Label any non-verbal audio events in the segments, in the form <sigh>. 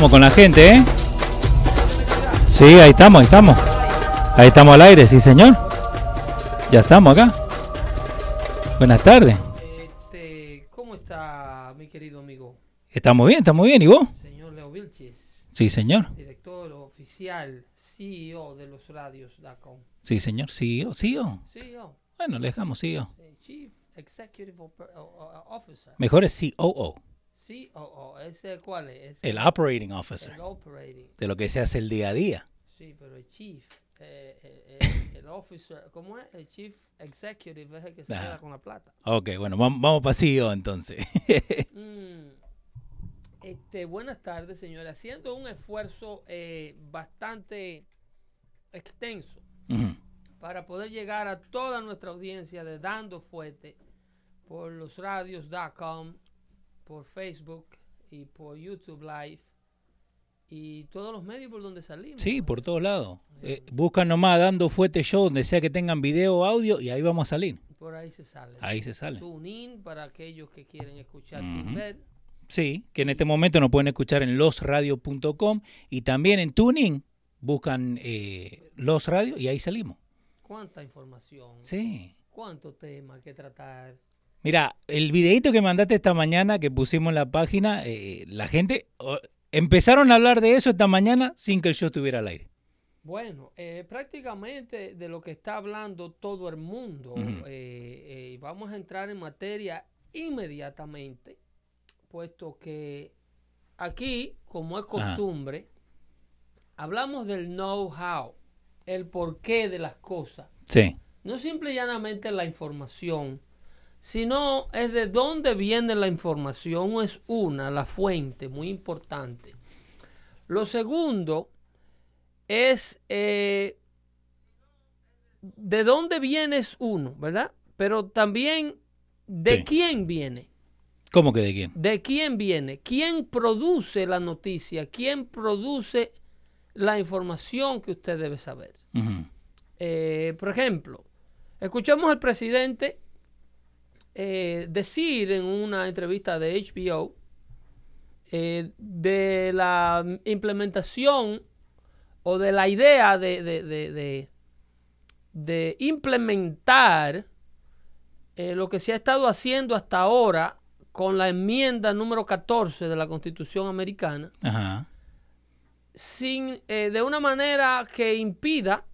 estamos con la gente, ¿eh? Sí, ahí estamos, ahí estamos. Ahí estamos al aire, sí, señor. Ya estamos acá. Buenas tardes. Este, ¿Cómo está mi querido amigo? Estamos bien, estamos bien. ¿Y vos? Señor Leo Vilches, Sí, señor. director oficial, CEO de los radios.com. Sí, señor. CEO, CEO. CEO, Bueno, le dejamos CEO. Chief Executive Officer. Mejor es COO, COO, ¿ese cuál es? el Operating Officer, El operating. de lo que se hace el día a día. Sí, pero el Chief, eh, eh, eh, <laughs> el Officer, ¿cómo es? El Chief Executive es el que se Ajá. queda con la plata. Ok, bueno, vam- vamos para CEO entonces. <laughs> Mm, Este, buenas tardes, señores. Haciendo un esfuerzo eh, bastante extenso Ujú. para poder llegar a toda nuestra audiencia de Dando Fuete por los radios.com, por Facebook y por YouTube Live y todos los medios por donde salimos. Sí, por todos lados. Eh, buscan nomás dando fuerte show donde sea que tengan video o audio y ahí vamos a salir. Por ahí se sale. Ahí se sale. TuneIn para aquellos que quieren escuchar sin ver. Sí, que en este momento nos pueden escuchar en losradio.com y también en Tuning buscan eh, Los Radio y ahí salimos. ¿Cuánta información? Sí. ¿Cuánto tema que tratar? Mira, el videito que mandaste esta mañana que pusimos en la página, eh, la gente oh, empezaron a hablar de eso esta mañana sin que el show estuviera al aire. Bueno, eh, prácticamente de lo que está hablando todo el mundo. Eh, vamos a entrar en materia inmediatamente, puesto que aquí, como es costumbre, hablamos del know-how, el porqué de las cosas. Sí. No simple y llanamente la información, sino es de dónde viene la información, es una, la fuente, muy importante. Lo segundo es eh, de dónde viene es uno, ¿verdad? Pero también de Sí. quién viene. ¿Cómo que de quién? ¿De quién viene? ¿Quién produce la noticia? ¿Quién produce la información que usted debe saber? Eh, por ejemplo, escuchamos al presidente eh, decir en una entrevista de HBO eh, de la implementación o de la idea de, de- de- implementar eh, lo que se ha estado haciendo hasta ahora con la enmienda número 14 de la Constitución americana Ajá. sin, eh, de una manera que impida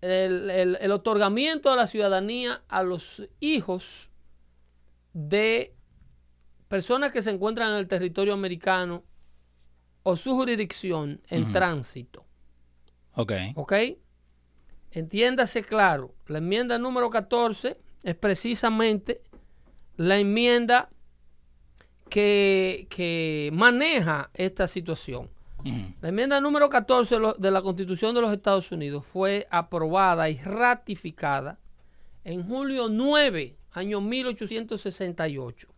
el, el- el otorgamiento de la ciudadanía a los hijos de personas que se encuentran en el territorio americano o su jurisdicción en tránsito. Ok. ¿Ok? Entiéndase claro, la enmienda número 14 es precisamente la enmienda que, que maneja esta situación. La enmienda número 14 de lo- de la Constitución de los Estados Unidos fue aprobada y ratificada en julio 9, año 1868.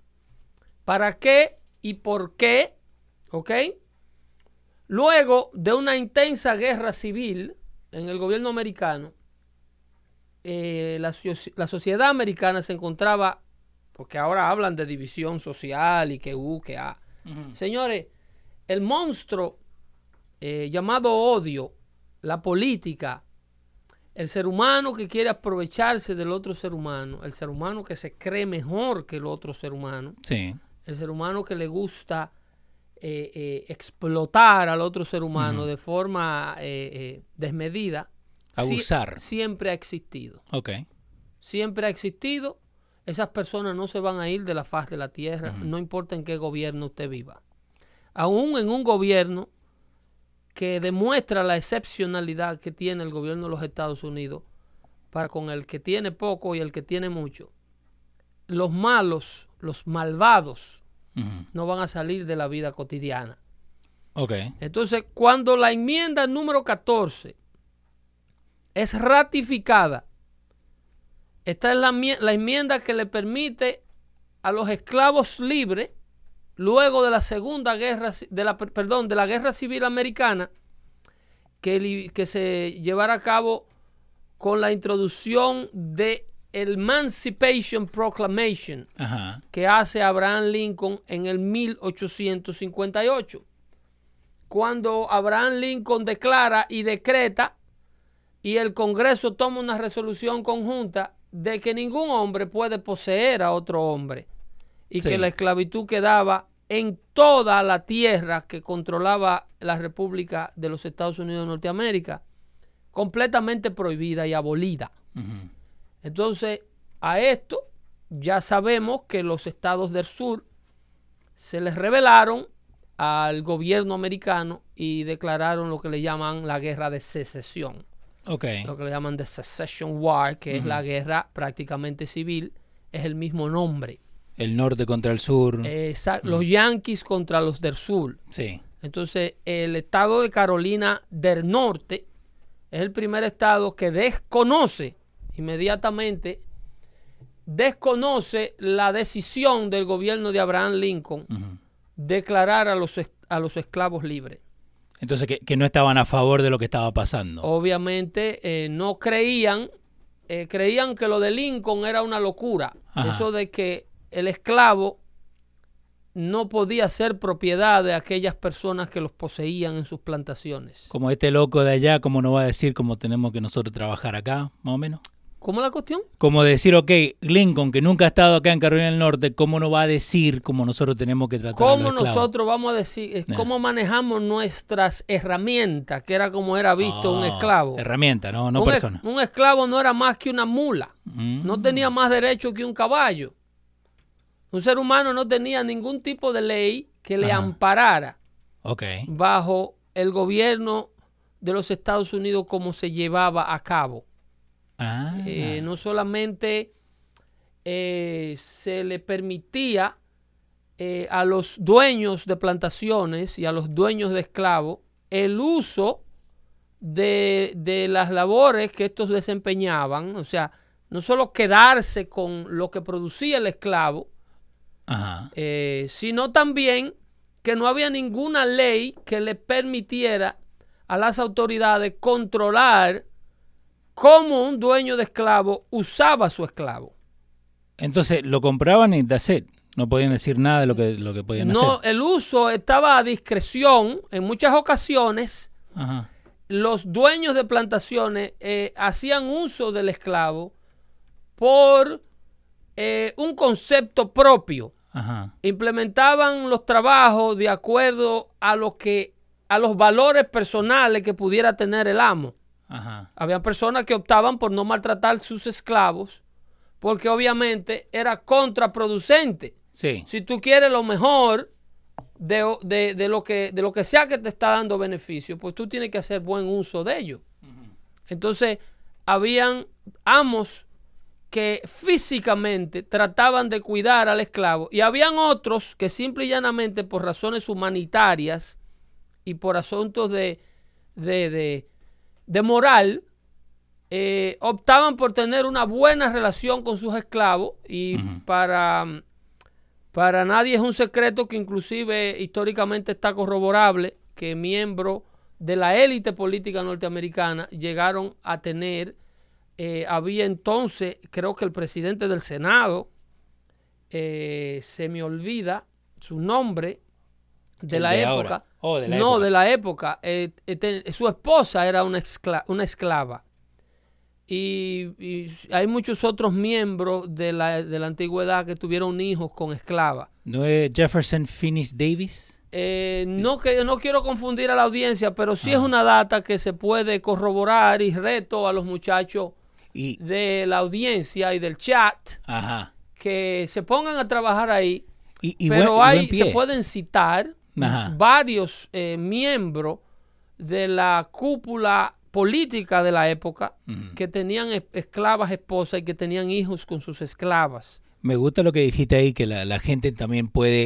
¿Para qué y por qué? ¿Ok? Luego de una intensa guerra civil en el gobierno americano, eh, la, soci- la sociedad americana se encontraba, porque ahora hablan de división social y que U, que A. Señores, el monstruo eh, llamado odio, la política, el ser humano que quiere aprovecharse del otro ser humano, el ser humano que se cree mejor que el otro ser humano, Sí. el ser humano que le gusta eh, eh, explotar al otro ser humano de forma eh, eh, desmedida, Abusar. siempre ha existido Ok. siempre ha existido. Esas personas no se van a ir de la faz de la tierra, no importa en qué gobierno usted viva. Aún en un gobierno que demuestra la excepcionalidad que tiene el gobierno de los Estados Unidos para con el que tiene poco y el que tiene mucho, los malos, los malvados, no van a salir de la vida cotidiana. Entonces, cuando la enmienda número 14 es ratificada, esta es la, la enmienda que le permite a los esclavos libres, luego de la segunda guerra, de la, per- perdón, de la guerra civil americana, que, se llevara a cabo con la introducción de el Emancipation Proclamation Ajá. que hace Abraham Lincoln en el 1858. cuando Abraham Lincoln declara y decreta y el Congreso toma una resolución conjunta de que ningún hombre puede poseer a otro hombre y Sí. que la esclavitud quedaba en toda la tierra que controlaba la República de los Estados Unidos de Norteamérica, completamente prohibida y abolida. Entonces, a esto ya sabemos que los estados del sur se les rebelaron al gobierno americano y declararon lo que le llaman la guerra de secesión, lo que le llaman the secession war, que es la guerra prácticamente civil, es el mismo nombre. El norte contra el sur. Esa- Los yanquis contra los del sur. sí. Entonces, el estado de Carolina del Norte es el primer estado que desconoce inmediatamente, desconoce la decisión del gobierno de Abraham Lincoln Ujú. declarar a los, a los esclavos libres. Entonces, que, que no estaban a favor de lo que estaba pasando. Obviamente eh, no creían, eh, creían que lo de Lincoln era una locura. Ajá. Eso de que el esclavo no podía ser propiedad de aquellas personas que los poseían en sus plantaciones. Como este loco de allá, ¿cómo nos va a decir cómo tenemos que nosotros trabajar acá, más o menos? ¿Cómo la cuestión? Como decir, ok, Lincoln, que nunca ha estado acá en Carolina del Norte, ¿cómo nos va a decir cómo nosotros tenemos que tratar a ¿Cómo los esclavos? nosotros vamos a decir, eh, Nah. cómo manejamos nuestras herramientas, que era como era visto un Ah, esclavo? Herramienta, no, no un, es- persona. un esclavo no era más que una mula, Mm. no tenía más derecho que un caballo. Un ser humano no tenía ningún tipo de ley que le Ajá. amparara bajo el gobierno de los Estados Unidos como se llevaba a cabo. Ah, Eh, no solamente eh, se le permitía eh, a los dueños de plantaciones y a los dueños de esclavos el uso de, de las labores que estos desempeñaban, o sea, no solo quedarse con lo que producía el esclavo, Ajá. eh, sino también que no había ninguna ley que le permitiera a las autoridades controlar cómo un dueño de esclavo usaba a su esclavo. Entonces lo compraban y it. No podían decir nada de lo que, lo que podían No, hacer. el uso estaba a discreción. En muchas ocasiones, Ajá. los dueños de plantaciones eh, hacían uso del esclavo por eh, un concepto propio. Ajá. implementaban los trabajos de acuerdo a lo que a los valores personales que pudiera tener el amo. Ajá. Había personas que optaban por no maltratar sus esclavos porque obviamente era contraproducente. Sí. Si tú quieres lo mejor de, de- de lo que, de lo que sea que te está dando beneficio, pues tú tienes que hacer buen uso de ello. Entonces, habían amos que físicamente trataban de cuidar al esclavo. Y habían otros que simple y llanamente por razones humanitarias y por asuntos de, de, de- de moral, eh, optaban por tener una buena relación con sus esclavos y para, para nadie es un secreto que inclusive históricamente está corroborable que miembros de la élite política norteamericana llegaron a tener, eh, había entonces, creo que el presidente del Senado, eh, se me olvida su nombre, de El la de época. ahora. Oh, de la no, época. de la época. eh, te- su esposa era una, escla- una esclava. Y, y hay muchos otros miembros de la, de la antigüedad que tuvieron hijos con esclavas. ¿No es Jefferson Finis Davis? Eh, no, que, no quiero confundir a la audiencia, pero sí es Ajá. una data que se puede corroborar y reto a los muchachos Y, de la audiencia y del chat ajá. que se pongan a trabajar ahí. Y, y pero buen- hay, se pueden citar Ajá. varios eh, miembros de la cúpula política de la época que tenían es- esclavas esposas y que tenían hijos con sus esclavas. Me gusta lo que dijiste ahí, que la, la gente también puede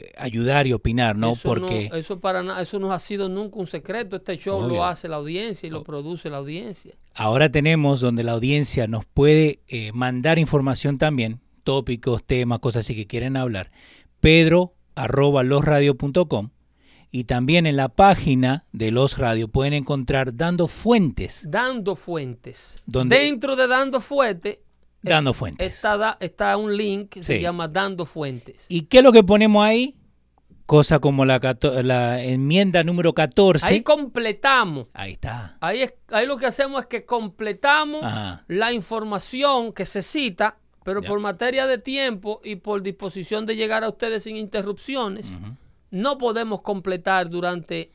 eh, ayudar y opinar, ¿no? eso, Porque no, eso, para na- eso no ha sido nunca un secreto. Este show Obvio. lo hace la audiencia y lo produce la audiencia. ahora tenemos donde la audiencia nos puede eh, mandar información también, tópicos, temas, cosas así que quieren hablar. Pedro arroba losradio.com y también en la página de Los Radio pueden encontrar Dando Fuentes. Dando fuentes. ¿Dónde? Dentro de Dando Fuentes Dando Fuentes. está, está un link que se llama Dando Fuentes. ¿Y qué es lo que ponemos ahí? cosa como la, la enmienda número 14. Ahí completamos. Ahí está. Ahí, es- ahí lo que hacemos es que completamos Ajá. la información que se cita, pero Ya. por materia de tiempo y por disposición de llegar a ustedes sin interrupciones, no podemos completar durante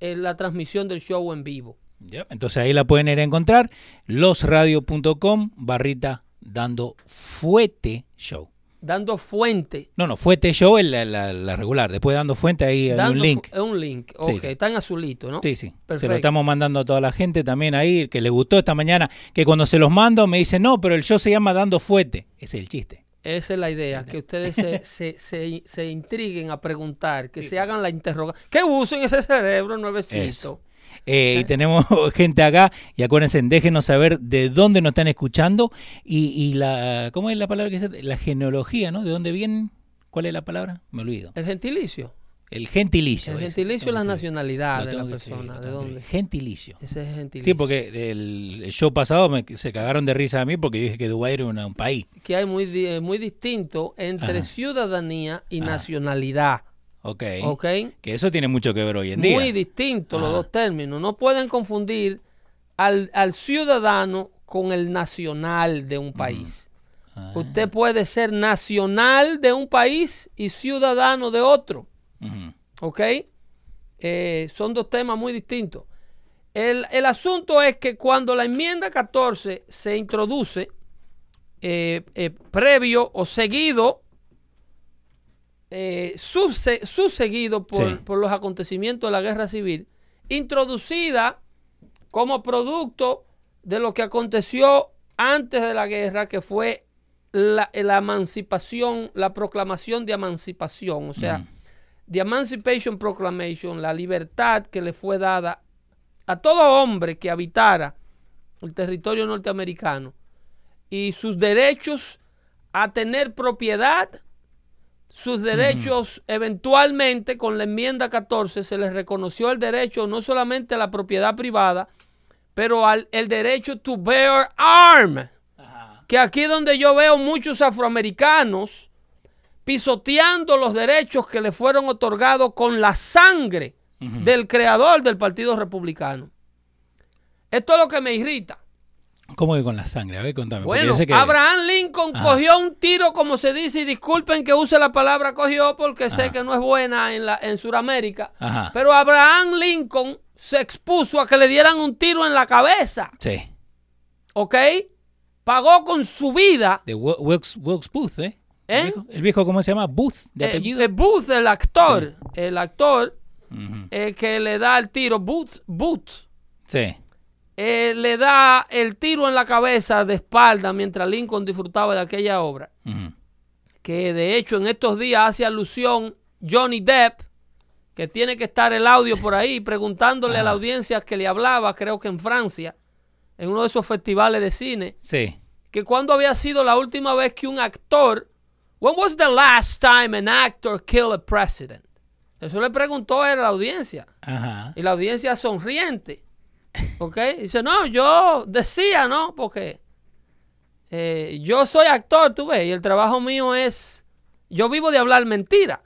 eh, la transmisión del show en vivo. Ya, Entonces ahí la pueden ir a encontrar. Losradio.com barrita dando fuete show. Dando fuente. No, no, fuete show es la, la- la regular. Después dando fuente ahí hay un link. fu- un link. Ok, sí. está en azulito, ¿no? Sí, sí. Se lo estamos mandando a toda la gente también ahí, que le gustó esta mañana, que cuando se los mando me dicen, no, pero el show se llama Dando Fuete. Ese es el chiste. Esa es la idea, que ustedes se, <laughs> se, se, se intriguen a preguntar, que se hagan la interrogación, que usen ese cerebro nuevecito. Eso. Eh, y tenemos <laughs> gente acá, y acuérdense, déjenos saber de dónde nos están escuchando y, y la, ¿cómo es la palabra que se La genealogía, ¿no? ¿De dónde vienen? ¿Cuál es la palabra? Me olvido. El gentilicio. El gentilicio. El gentilicio es la nacionalidad de la persona. ¿De dónde? Gentilicio. Ese es gentilicio. Sí, porque el, el show pasado me, se cagaron de risa a mí porque dije que Dubái era una- un país. Que hay muy, muy distinto entre Ajá. ciudadanía y Ajá. nacionalidad. Ok. ¿Ok? Que eso tiene mucho que ver hoy en día. Muy distintos los dos términos. No pueden confundir al, al ciudadano con el nacional de un país. Ah, Usted puede ser nacional de un país y ciudadano de otro. ujú. ¿Ok? Eh, son dos temas muy distintos. El, el asunto es que cuando la enmienda 14 se introduce, eh, eh, previo o seguido, eh, subse- subseguido por, Sí. por los acontecimientos de la guerra civil, introducida como producto de lo que aconteció antes de la guerra, que fue la, la emancipación, la proclamación de emancipación, o sea, Ujú. The Emancipation Proclamation, la libertad que le fue dada a todo hombre que habitara el territorio norteamericano y sus derechos a tener propiedad, sus derechos eventualmente con la enmienda 14 se les reconoció el derecho no solamente a la propiedad privada, pero al el derecho to bear arm, que aquí es donde yo veo muchos afroamericanos pisoteando los derechos que le fueron otorgados con la sangre del creador del Partido Republicano. Esto es lo que me irrita. ¿Cómo que con la sangre? A ver, contame. Bueno, yo sé que- Abraham Lincoln Ajá. cogió un tiro, como se dice, y disculpen que use la palabra cogió porque sé que no es buena en, la, en Sudamérica. Pero Abraham Lincoln se expuso a que le dieran un tiro en la cabeza, Sí. ¿ok? Pagó con su vida. De Wil- Wilkes, Wilkes Booth, ¿eh? ¿Eh? ¿El, viejo, el viejo cómo se llama? Booth, de eh, apellido. eh, Booth, el actor, el actor eh, que le da el tiro, Booth, Booth, Sí. Eh, le da el tiro en la cabeza de espalda mientras Lincoln disfrutaba de aquella obra. Que de hecho en estos días hace alusión Johnny Depp, que tiene que estar el audio por ahí <laughs> preguntándole a la Ah. audiencia que le hablaba, creo que en Francia, en uno de esos festivales de cine, Sí. que cuando había sido la última vez que un actor, when was the last time an actor killed a president? Eso le preguntó a la audiencia. Ajá. Y la audiencia sonriente. ¿Ok? Dice, no, yo decía, ¿no? Porque eh, yo soy actor, tú ves, y el trabajo mío es, yo vivo de hablar mentira.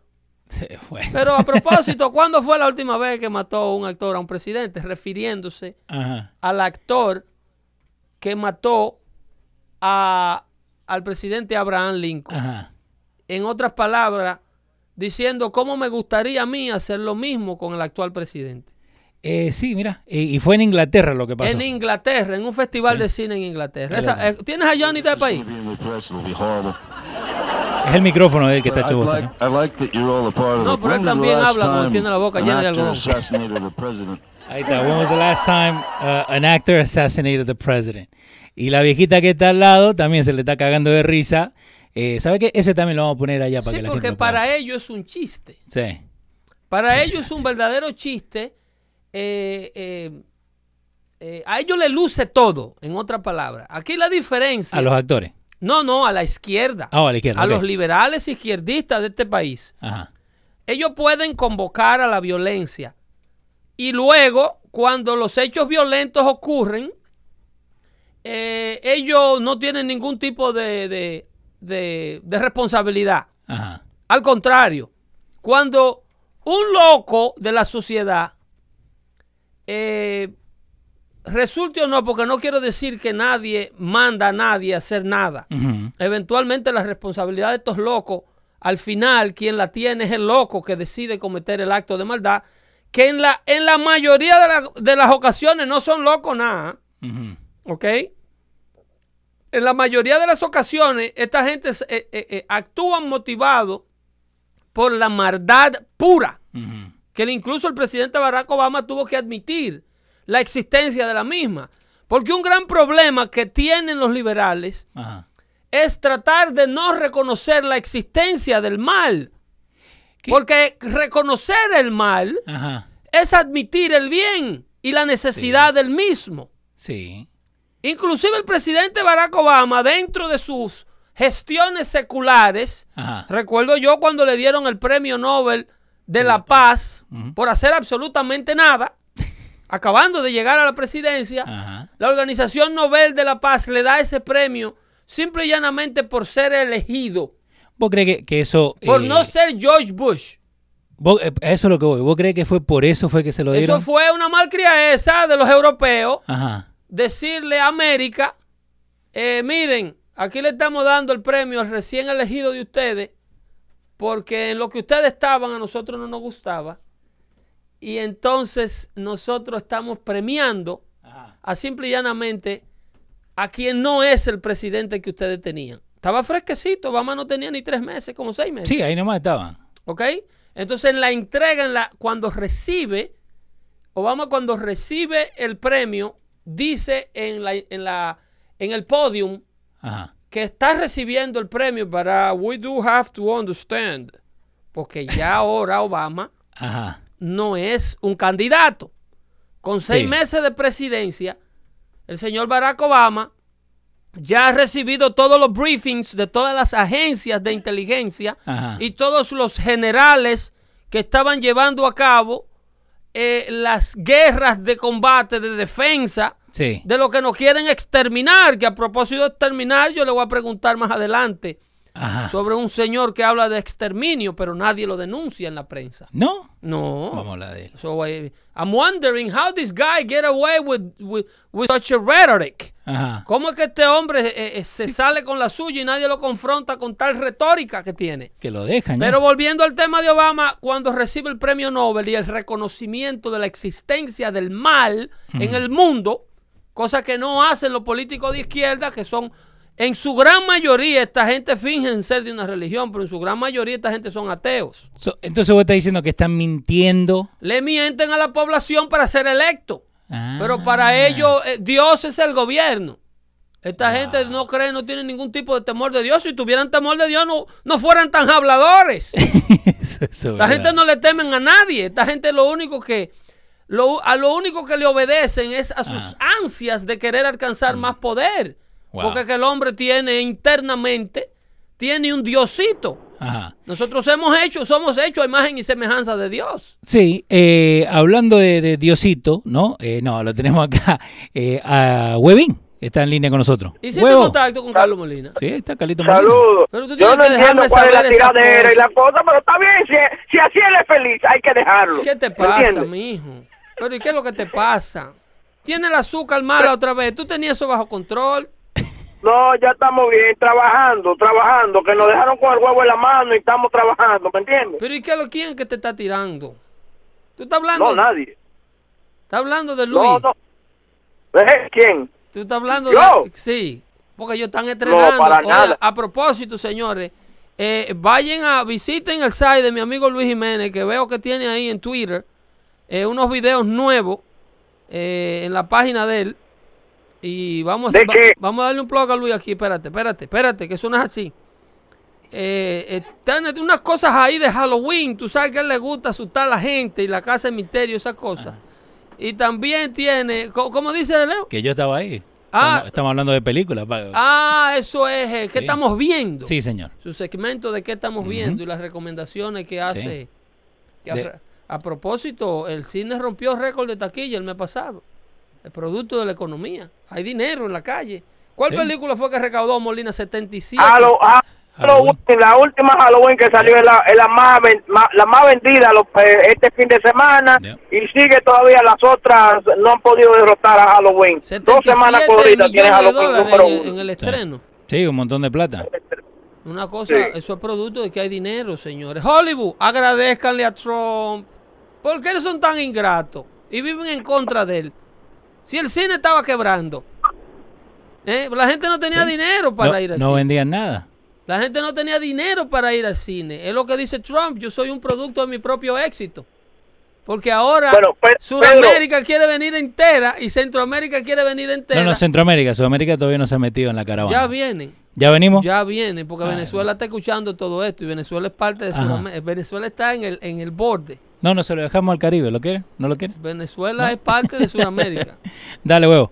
Sí, bueno. Pero a <laughs> propósito, ¿cuándo fue la última vez que mató un actor a un presidente? Refiriéndose Ajá. al actor que mató a, al presidente Abraham Lincoln. Ajá. En otras palabras, diciendo cómo me gustaría a mí hacer lo mismo con el actual presidente. Eh, sí, mira. Y, y fue en Inglaterra lo que pasó. En Inglaterra, en un festival de cine en Inglaterra. Es Esa- eh, ¿Tienes a Johnny Depp ahí? Es el micrófono de él que está hecho like, ¿no? I like that you're all a part of No, it. pero él When was the también last habla time tiene la boca an llena de actor algodón? Ahí está. When was the last time uh, an actor assassinated the president? Y la viejita que está al lado también se le está cagando de risa. Eh, ¿Sabe qué? Ese también lo vamos a poner allá para Sí, que la porque gente lo pueda- para ellos es un chiste. Sí. Para ellos es un verdadero chiste. Eh, eh, eh, a ellos les luce todo, en otras palabras. Aquí la diferencia. A los actores. No, no, a la izquierda. Ah, a la izquierda. a los liberales izquierdistas de este país. Ajá. Ellos pueden convocar a la violencia. Y luego, cuando los hechos violentos ocurren, eh, ellos no tienen ningún tipo de, de- de- de responsabilidad. Ajá. Al contrario, cuando un loco de la sociedad, eh, resulte o no, porque no quiero decir que nadie manda a nadie a hacer nada. Eventualmente la responsabilidad de estos locos, al final quien la tiene es el loco que decide cometer el acto de maldad, que en la, en la mayoría de, la- de las ocasiones no son locos nada, Ujú. ¿ok? En la mayoría de las ocasiones esta gente eh, eh, eh, actúan motivados por la maldad pura. Que incluso el presidente Barack Obama tuvo que admitir la existencia de la misma. Porque un gran problema que tienen los liberales Ajá. es tratar de no reconocer la existencia del mal. ¿Qué? Porque reconocer el mal Ajá. es admitir el bien y la necesidad del mismo. Sí. Inclusive el presidente Barack Obama, dentro de sus gestiones seculares, Ajá. recuerdo yo cuando le dieron el premio Nobel de la Paz Ujú. por hacer absolutamente nada, acabando de llegar a la presidencia, Ajá. la Organización Nobel de la Paz le da ese premio simple y llanamente por ser elegido, ¿Vos crees que, que eso... por eh, no ser George Bush. vos- eh, eso es lo que voy. ¿Vos crees que fue por eso fue que se lo dieron? Eso fue una malcriadeza de los europeos Ajá. decirle a América, eh, miren, aquí le estamos dando el premio al recién elegido de ustedes, porque en lo que ustedes estaban a nosotros no nos gustaba, y entonces nosotros estamos premiando Ajá. a simple y llanamente a quien no es el presidente que ustedes tenían. Estaba fresquecito, Obama no tenía ni tres meses, como seis meses. Sí, ahí nomás estaban. ¿Ok? Entonces en la entrega, en la, cuando recibe, Obama cuando recibe el premio, dice en, la, en, la, en el podium Ajá. Que está recibiendo el premio, para we do have to understand, porque ya <laughs> ahora Obama Ajá. no es un candidato. Con seis Sí. meses de presidencia, el señor Barack Obama ya ha recibido todos los briefings de todas las agencias de inteligencia Ajá. y todos los generales que estaban llevando a cabo eh, las guerras de combate, de defensa, Sí. de lo que nos quieren exterminar, que a propósito de exterminar, yo le voy a preguntar más adelante Ajá. sobre un señor que habla de exterminio, pero nadie lo denuncia en la prensa. ¿No? No. Vamos a hablar de él. So eh, I'm wondering how this guy get away with, with, with such a rhetoric. Ajá. ¿Cómo es que este hombre eh, eh, se sale con la suya y nadie lo confronta con tal retórica que tiene? Que lo dejan. Pero volviendo al tema de Obama, cuando recibe el premio Nobel y el reconocimiento de la existencia del mal en el mundo, cosa que no hacen los políticos de izquierda, que son, en su gran mayoría, esta gente fingen ser de una religión, pero en su gran mayoría esta gente son ateos. So, entonces vos estás diciendo que están mintiendo. Le mienten a la población para ser electo. Ah. Pero para ellos, eh, Dios es el gobierno. Esta gente no cree, no tiene ningún tipo de temor de Dios. Si tuvieran temor de Dios, no, no fueran tan habladores. <laughs> eso, eso es Esta verdad. gente no le temen a nadie. Esta gente lo único que, lo, a lo único que le obedecen es a sus ansias de querer alcanzar más poder. Mm. Wow. Porque que el hombre tiene internamente, tiene un diosito. Ajá. Nosotros hemos hecho, somos hechos a imagen y semejanza de Dios. Sí, eh, hablando de, de Diosito, ¿no? Eh, no, lo tenemos acá. <laughs> Eh, a Webin está en línea con nosotros. Hiciste Huevo. contacto con Carlos Molina. Sí, está Carlito Molina. Saludos. Pero tú Yo tienes no que entiendo dejarme cuál es la tiradera y la cosa, pero está bien. Si, si así él es feliz, hay que dejarlo. ¿Qué te ¿Me pasa, entiendes? mijo? Pero ¿y qué es lo que te pasa? Tiene el azúcar mala otra vez. Tú tenías eso bajo control. No, ya estamos bien, trabajando, trabajando, que nos dejaron con el huevo en la mano y estamos trabajando, ¿me entiendes? Pero ¿y qué es lo quién que te está tirando? ¿Tú estás hablando? No, nadie. ¿Estás hablando de Luis? No, no. ¿Eh? ¿Quién? ¿Tú estás hablando ¿Yo? de...? Sí, porque ellos están entrenando. para Oye, nada. A propósito, señores, eh, vayan a, visiten el site de mi amigo Luis Jiménez, que veo que tiene ahí en Twitter eh, unos videos nuevos eh, en la página de él. Y vamos a, ¿De va- vamos a darle un plug a Luis aquí. Espérate, espérate, espérate, que eso no es así. Eh, tiene unas cosas ahí de Halloween. Tú sabes que a él le gusta asustar a la gente y la casa de misterio, esas cosas. Y también tiene, ¿cómo dice Leo? Que yo estaba ahí. Ah. Estamos, estamos hablando de películas. Ah, eso es, eh, ¿qué Sí. estamos viendo? Sí, señor. Su segmento de qué estamos viendo y las recomendaciones que hace. que De- a propósito, el cine rompió récord de taquilla el mes pasado. El producto de la economía. Hay dinero en la calle. ¿Cuál Sí. película fue que recaudó Molina 77? A lo, a, Halloween, la última Halloween que salió es la, es la más, la más vendida los- eh, este fin de semana Yeah. y sigue todavía las otras no han podido derrotar a Halloween. Dos 77 semanas corridas tiene Halloween número en, uno. en el estreno. Sí, un montón de plata. Una cosa, Sí. eso es producto de que hay dinero, señores. Hollywood, agradezcanle a Trump. ¿Por qué son tan ingratos? Y viven en contra de él. Si el cine estaba quebrando. ¿eh? La gente no tenía dinero para no, ir al no cine. vendían nada. La gente no tenía dinero para ir al cine. Es lo que dice Trump. Yo soy un producto de mi propio éxito. Porque ahora Bueno, Sudamérica quiere venir entera y Centroamérica quiere venir entera. No, no, Centroamérica. Sudamérica todavía no se ha metido en la caravana. ya vienen. ¿Ya venimos? Ya viene, porque Ay, Venezuela está escuchando todo esto y Venezuela es parte de. Sudamérica. Venezuela está en el, en el borde. No, no se lo dejamos al Caribe. ¿Lo quiere? ¿No lo quiere? Venezuela es parte de Sudamérica. <laughs> Dale, huevo.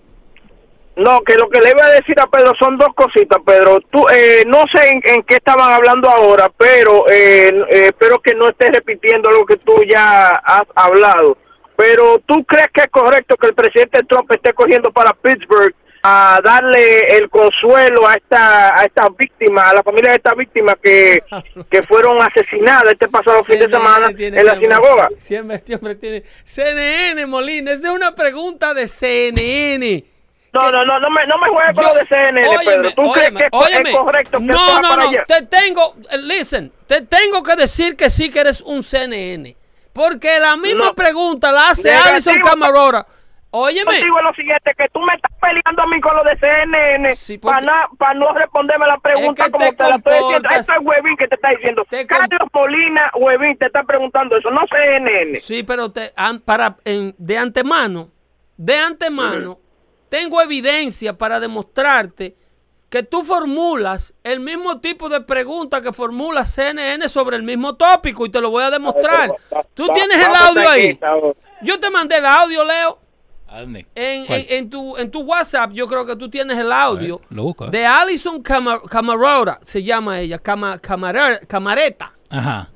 No, que lo que le iba a decir a Pedro son dos cositas, Pedro. Tú, eh, no sé en, en qué estaban hablando ahora, pero eh, eh, espero que no estés repitiendo lo que tú ya has hablado. Pero tú crees que es correcto que el presidente Trump esté cogiendo para Pittsburgh a darle el consuelo a esta a estas víctimas, a la familia de estas víctimas que, <laughs> que fueron asesinadas este pasado fin de semana en la sinagoga. Siempre este hombre tiene. CNN, Molina, es una pregunta de CNN. No, no, no, no me, no me juegues con lo de CNN, óyeme, Pedro. ¿Tú crees óyeme, que es- óyeme. es correcto que No, no, para no. allá? Te tengo, eh, listen, te tengo que decir que sí que eres un CNN. Porque la misma No. pregunta la hace. Alison Camarora. Óyeme. Contigo lo siguiente, que tú me estás peleando a mí con lo de CNN Sí, para no responderme la pregunta Es que como te te, la estoy diciendo. Esto es Huevín que te está diciendo. Te Carlos Molina Huevín te está preguntando eso, no CNN. Sí, pero te, para, en- de antemano, de antemano, tengo evidencia para demostrarte que tú formulas el mismo tipo de pregunta que formula CNN sobre el mismo tópico y te lo voy a demostrar. Tú Va- tienes el audio ahí. Yo te mandé el audio, Leo. ¿A dónde? En, en- en tu, en tu WhatsApp yo creo que tú tienes el audio ver, lo busco, de Alison Cama- Camarora, se llama ella, Cama- Camara- Camareta. Ajá.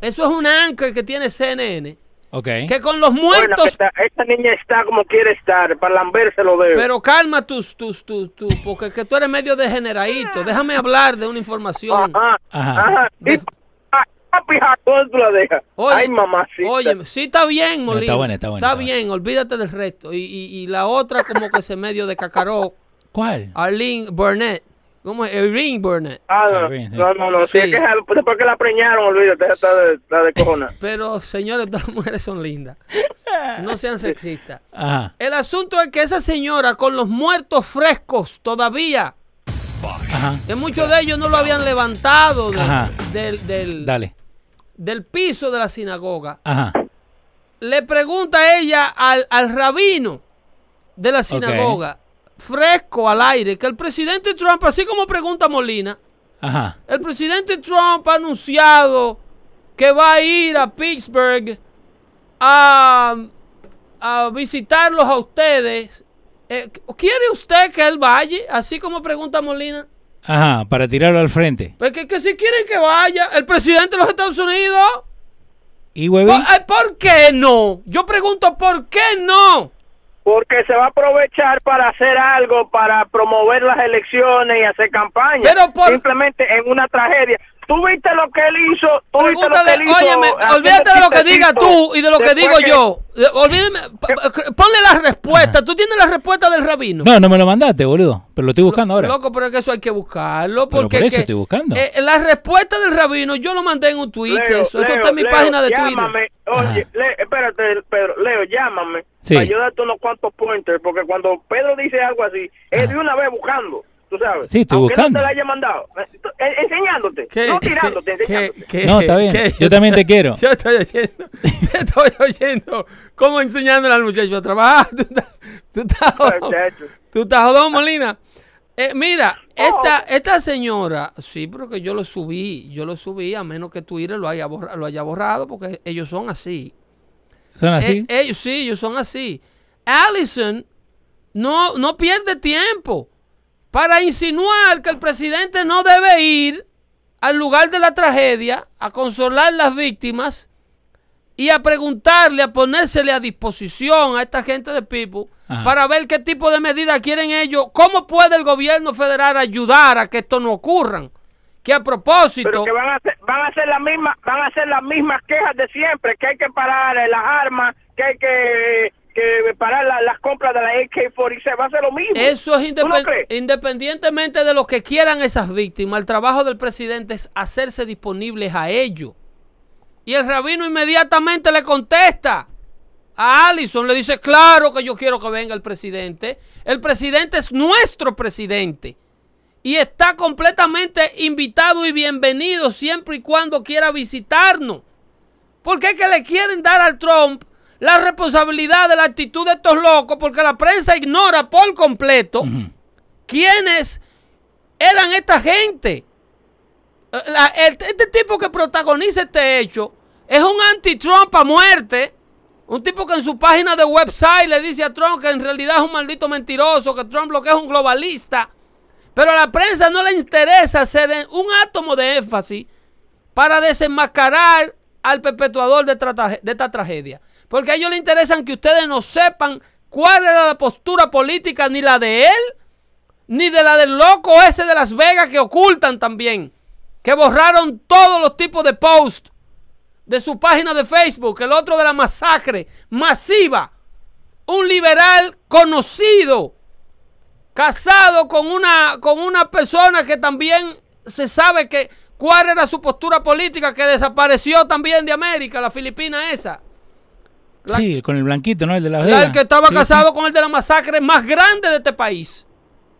Eso es una anchor que tiene CNN. Ok. Que con los Bueno, muertos esta, esta niña está como quiere estar, para lamberse lo veo. Pero calma tus, tus, tus, tus, porque que tú eres medio degeneradito. Déjame hablar de una información. Ajá, Ajá. ajá. Y, ah, papi, ¿dónde tú la dejas? Oye, Ay, mamacita. Oye, sí está bien, Molina. está buena, está buena, está bien, olvídate del resto. Y, y, y la otra como que se medio de cacaró. ¿Cuál? Arlene Burnett. ¿Cómo es? Irene Burnett. Ah, no, Bien, sí. no, no, no, Sí. sí, es que después que la preñaron, olvídate, está de, está de cojona. <laughs> Pero, señores, todas las mujeres son lindas. No sean sexistas. Ajá. El asunto es que esa señora con los muertos frescos todavía, Ajá. que muchos de ellos no lo habían levantado de- Ajá. del, del, Dale. Del piso de la sinagoga, Ajá. le pregunta ella al, al rabino de la sinagoga, fresco al aire, que el presidente Trump, así como pregunta Molina, Ajá. el presidente Trump ha anunciado que va a ir a Pittsburgh a, a visitarlos a ustedes. Eh, ¿Quiere usted que él vaya? Así como pregunta Molina. Ajá. Para tirarlo al frente. Porque que si quieren que vaya el presidente de los Estados Unidos. ¿Y ¿Por, huevín? eh, ¿por qué no? Yo pregunto, ¿por qué no? Porque se va a aprovechar para hacer algo, para promover las elecciones y hacer campaña. Pero por- Simplemente en una tragedia. ¿Tú viste lo que él hizo? ¿Tú viste lo que Pregúntale, él hizo? óyeme, haciendo olvídate de lo que diga tú y de lo que digo que- yo. Eh, Olvídeme, ponle la respuesta. ¿Tú tienes la respuesta del rabino? No, no me lo mandaste, boludo. Pero lo estoy buscando ahora. Loco, pero es que eso hay que buscarlo. Pero Porque por eso que- estoy buscando. eh, la respuesta del rabino, yo lo mandé en un tweet. Leo, eso eso está en mi Leo, página de llámame. Twitter. Oye, Le- espérate, Pedro, Leo, llámame. Sí. Para yo darte unos cuantos pointers, porque cuando Pedro dice algo así, es de una vez buscando, tú sabes. Sí, estoy Aunque buscando. no te la haya mandado. Eh, enseñándote, no tirándote, enseñándote. No, está bien. Yo también te quiero. Yo estoy oyendo, te estoy oyendo cómo enseñándole al muchacho a trabajar. Tú estás, tú estás jodón. Muchacho. Tú estás jodón, Molina. Eh, mira, Oh. esta, esta señora, sí, pero que yo lo subí, yo lo subí a menos que Twitter lo haya, borra- lo haya borrado, porque ellos son así. ¿Son así? Eh, ellos sí, ellos son así. Allison no, no pierde tiempo para insinuar que el presidente no debe ir al lugar de la tragedia a consolar las víctimas y a preguntarle, a ponérsele a disposición a esta gente de Ajá. para ver qué tipo de medidas quieren ellos, cómo puede el gobierno federal ayudar a que esto no ocurra. que a propósito... Pero que van a hacer, van a hacer las mismas, van a hacer las mismas quejas de siempre, que hay que parar las armas, que hay que, que parar la- las compras de la AK-47, va a ser lo mismo. Eso es independientemente de lo que quieran esas víctimas, el trabajo del presidente es hacerse disponibles a ello. Y el rabino inmediatamente le contesta a Allison, le dice, claro que yo quiero que venga el presidente. El presidente es nuestro presidente. Y está completamente invitado y bienvenido siempre y cuando quiera visitarnos. Porque es que le quieren dar al Trump la responsabilidad de la actitud de estos locos, porque la prensa ignora por completo quiénes eran esta gente. Eh, la- el- este tipo que protagoniza este hecho es un anti-Trump a muerte. Un tipo que en su página de website le dice a Trump que en realidad es un maldito mentiroso, que Trump lo que es un globalista. Pero a la prensa no le interesa hacer un átomo de énfasis para desenmascarar al perpetuador de esta tragedia. Porque a ellos les interesan que ustedes no sepan cuál era la postura política, ni la de él, ni de la del loco ese de Las Vegas que ocultan también. Que borraron todos los tipos de posts de su página de Facebook. El otro de la masacre masiva. Un liberal conocido casado con una, con una persona que también se sabe que cuál era su postura política, que desapareció también de América, la filipina esa. La- Sí, con el blanquito, ¿no? El de la Vegas. el que estaba Sí, casado sí. con el de la masacre más grande de este país,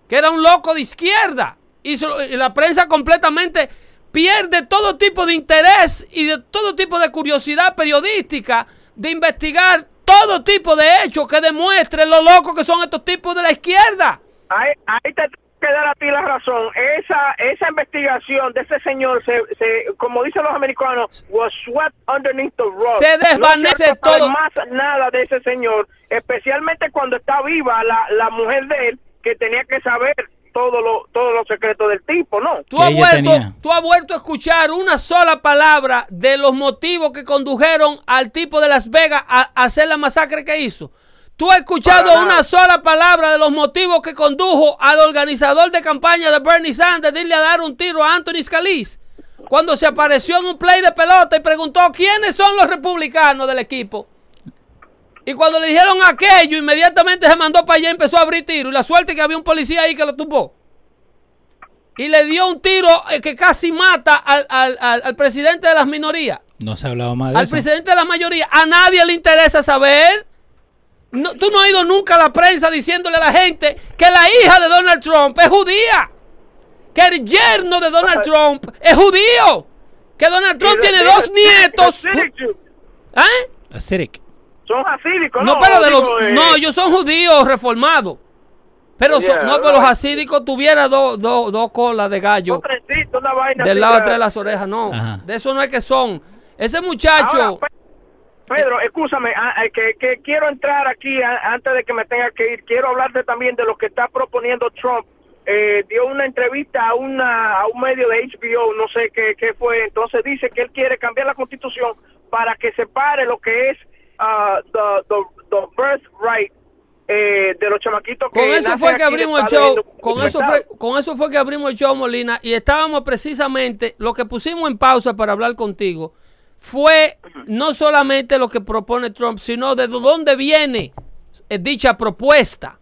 que era un loco de izquierda. Y, la prensa completamente pierde todo tipo de interés y de todo tipo de curiosidad periodística de investigar todo tipo de hechos que demuestren lo locos que son estos tipos de la izquierda. Ahí, ahí te que dar a ti la razón. Esa esa investigación de ese señor, se, se, como dicen los americanos, was swept underneath the rug. Se desvanece no se sabe todo. más nada de ese señor, especialmente cuando está viva la, la mujer de él, que tenía que saber todo lo, todos los secretos del tipo, ¿no? Tú has, vuelto, tenía. tú has vuelto a escuchar una sola palabra de los motivos que condujeron al tipo de Las Vegas a, a hacer la masacre que hizo. Tú has escuchado una sola palabra de los motivos que condujo al organizador de campaña de Bernie Sanders de irle a dar un tiro a Anthony Scalise cuando se apareció en un play de pelota y preguntó quiénes son los republicanos del equipo. Y cuando le dijeron aquello, inmediatamente se mandó para allá y empezó a abrir tiro. Y la suerte que había un policía ahí que lo tumbó. Y le dio un tiro eh, que casi mata al, al- al- al presidente de las minorías. No se ha hablado más de Al eso. presidente de la mayoría. A nadie le interesa saber. No, tú no has oído nunca a la prensa diciéndole a la gente que la hija de Donald Trump es judía. Que el yerno de Donald Trump es judío. Que Donald Trump tiene de- dos de- nietos. ¿Eh? Acerec. Son hasídicos, ¿no? No, pero de los, eh, no, ellos son judíos reformados. Pero son- Yeah, no, pero los right. hasídicos tuviera dos dos- dos colas de gallo. una vaina Del lado de atrás de las orejas, no. Ajá. De eso no es que son. Ese muchacho. Ahora, Pe- Pedro, escúchame, ah, ah, que, que quiero entrar aquí a- antes de que me tenga que ir. Quiero hablarte también de lo que está proponiendo Trump. Eh, dio una entrevista a, una, a un medio de HBO, no sé qué, qué fue. Entonces dice que él quiere cambiar la constitución para que separe lo que es ah, the, the, the birthright eh, de los chamaquitos que con eso fue que abrimos el show. indocumentado. Con eso, fue, con eso fue que abrimos el show, Molina. Y estábamos precisamente. Lo que pusimos en pausa para hablar contigo fue no solamente lo que propone Trump, sino de dónde viene eh, dicha propuesta.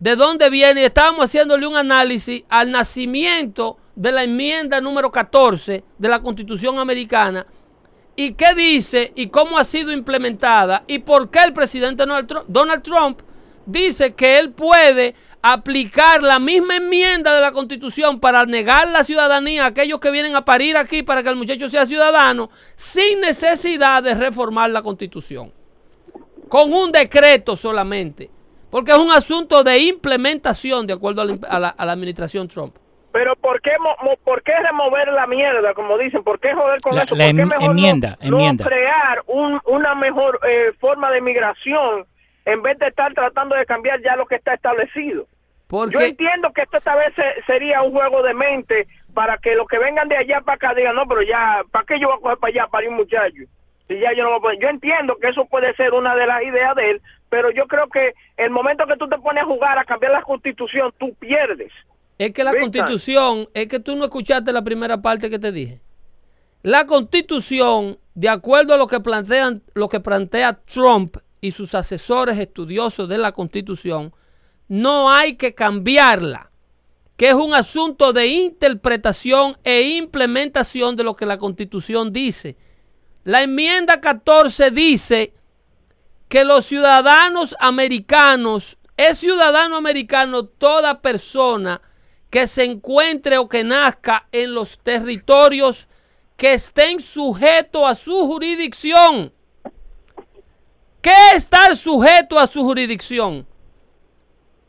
De dónde viene. Estábamos haciéndole un análisis al nacimiento de la enmienda número 14 de la Constitución Americana y qué dice y cómo ha sido implementada y por qué el presidente Donald Trump, Donald Trump dice que él puede aplicar la misma enmienda de la constitución para negar la ciudadanía a aquellos que vienen a parir aquí para que el muchacho sea ciudadano sin necesidad de reformar la constitución. Con un decreto solamente. Porque es un asunto de implementación de acuerdo a la, a la- a la administración Trump. Pero ¿por qué, mo- mo- ¿por qué remover la mierda, como dicen? ¿Por qué joder con La- eso? la ¿Por qué mejor no- enmienda, no, enmienda. crear un- una mejor eh, forma de migración en vez de estar tratando de cambiar ya lo que está establecido? Yo entiendo que esto esta vez se- sería un juego de mente para que los que vengan de allá para acá digan, no, pero ya, ¿para qué yo voy a coger para allá para un muchacho? Si ya yo no voy a poder. Yo entiendo que eso puede ser una de las ideas de él, pero yo creo que el momento que tú te pones a jugar a cambiar la constitución, tú pierdes. Es que la constitución, es que tú no escuchaste la primera parte que te dije. La constitución, de acuerdo a lo que plantean, lo que plantea Trump y sus asesores estudiosos de la constitución, no hay que cambiarla, que es un asunto de interpretación e implementación de lo que la constitución dice. La enmienda 14 dice que los ciudadanos americanos, es ciudadano americano toda persona que se encuentre o que nazca en los territorios que estén sujetos a su jurisdicción. ¿Qué es estar sujeto a su jurisdicción?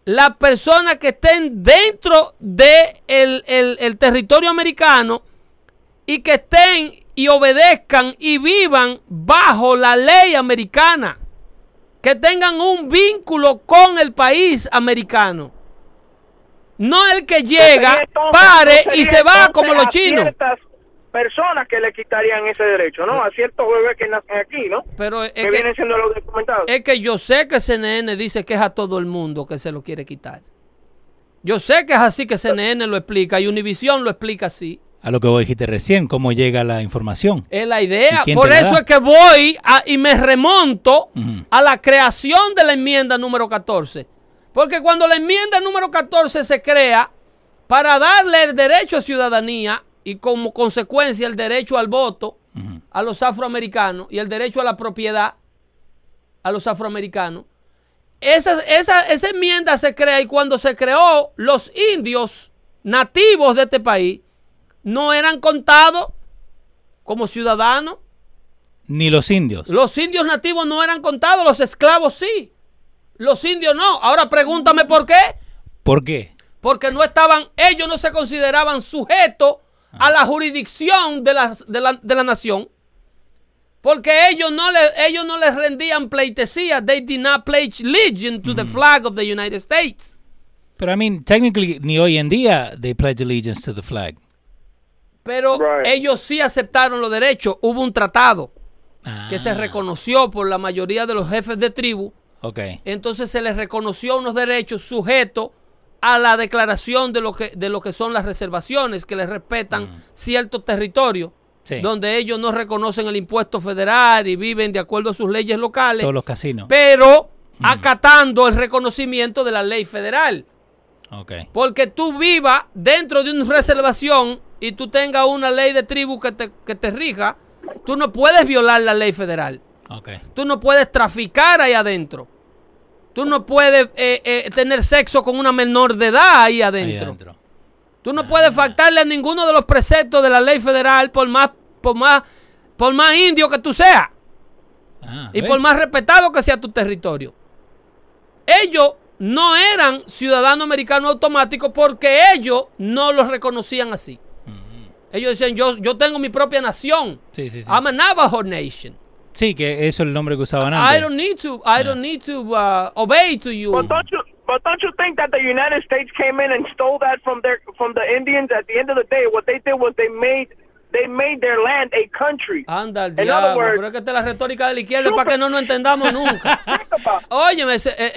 Las personas que estén dentro del de el, el territorio americano y que estén y obedezcan y vivan bajo la ley americana. Que tengan un vínculo con el país americano. No el que llega, Entonces, pare y se va como los chinos. ciertas personas que le quitarían ese derecho, ¿no? A ciertos bebés que nacen aquí, ¿no? Pero es que, que, vienen siendo los documentados. es que yo sé que CNN dice que es a todo el mundo que se lo quiere quitar. Yo sé que es así que CNN lo explica y Univision lo explica así. A lo que vos dijiste recién, cómo llega la información. Es la idea. ¿Y quién Por eso da? es que voy a- y me remonto a la creación de la enmienda número 14. Porque cuando la enmienda número 14 se crea para darle el derecho a ciudadanía y como consecuencia el derecho al voto a los afroamericanos y el derecho a la propiedad a los afroamericanos, esa, esa, esa enmienda se crea y cuando se creó, los indios nativos de este país no eran contados como ciudadanos. Ni los indios. Los indios nativos no eran contados, los esclavos sí. Los indios no. Ahora pregúntame por qué. ¿Por qué? Porque no estaban, ellos no se consideraban sujetos a la jurisdicción de la, de la, de la nación. Porque ellos no, le, ellos no les rendían pleitesía. They did not pledge allegiance to the flag of the United States. Pero, I mean, technically, ni hoy en día they pledge allegiance to the flag. Pero Right. ellos sí aceptaron los derechos. Hubo un tratado que se Ah, reconoció por la mayoría de los jefes de tribu. Ok. entonces se les reconoció unos derechos sujetos a la declaración de lo que, de lo que son las reservaciones, que les respetan ciertos territorios, Sí. donde ellos no reconocen el impuesto federal y viven de acuerdo a sus leyes locales, Todos los casinos. pero acatando el reconocimiento de la ley federal. Porque tú vivas dentro de una reservación y tú tengas una ley de tribu que te, que te rija, tú no puedes violar la ley federal. Tú no puedes traficar ahí adentro. Tú no puedes eh, eh, tener sexo con una menor de edad ahí Ahí adentro. adentro. Tú no puedes faltarle a ninguno de los preceptos de la ley federal por más, por más, por más indio que tú seas Ah, y por más respetado que sea tu territorio. Ellos no eran ciudadanos americanos automáticos porque ellos no los reconocían así. Ellos decían, yo, yo tengo mi propia nación. Sí, sí, sí. I'm a Navajo nation. Sí, que eso es el nombre que usaban I antes. don't need to, I don't need to uh, obey to you. But don't you but don't you think that the United States came in and stole that from their from the Indians? At the end of the day, what they did was they made they made their land a country. Anda other diablo, words- pero es que esta es la retórica de la izquierda para que no nos entendamos <laughs> nunca. Think about, Óyeme, ese- e-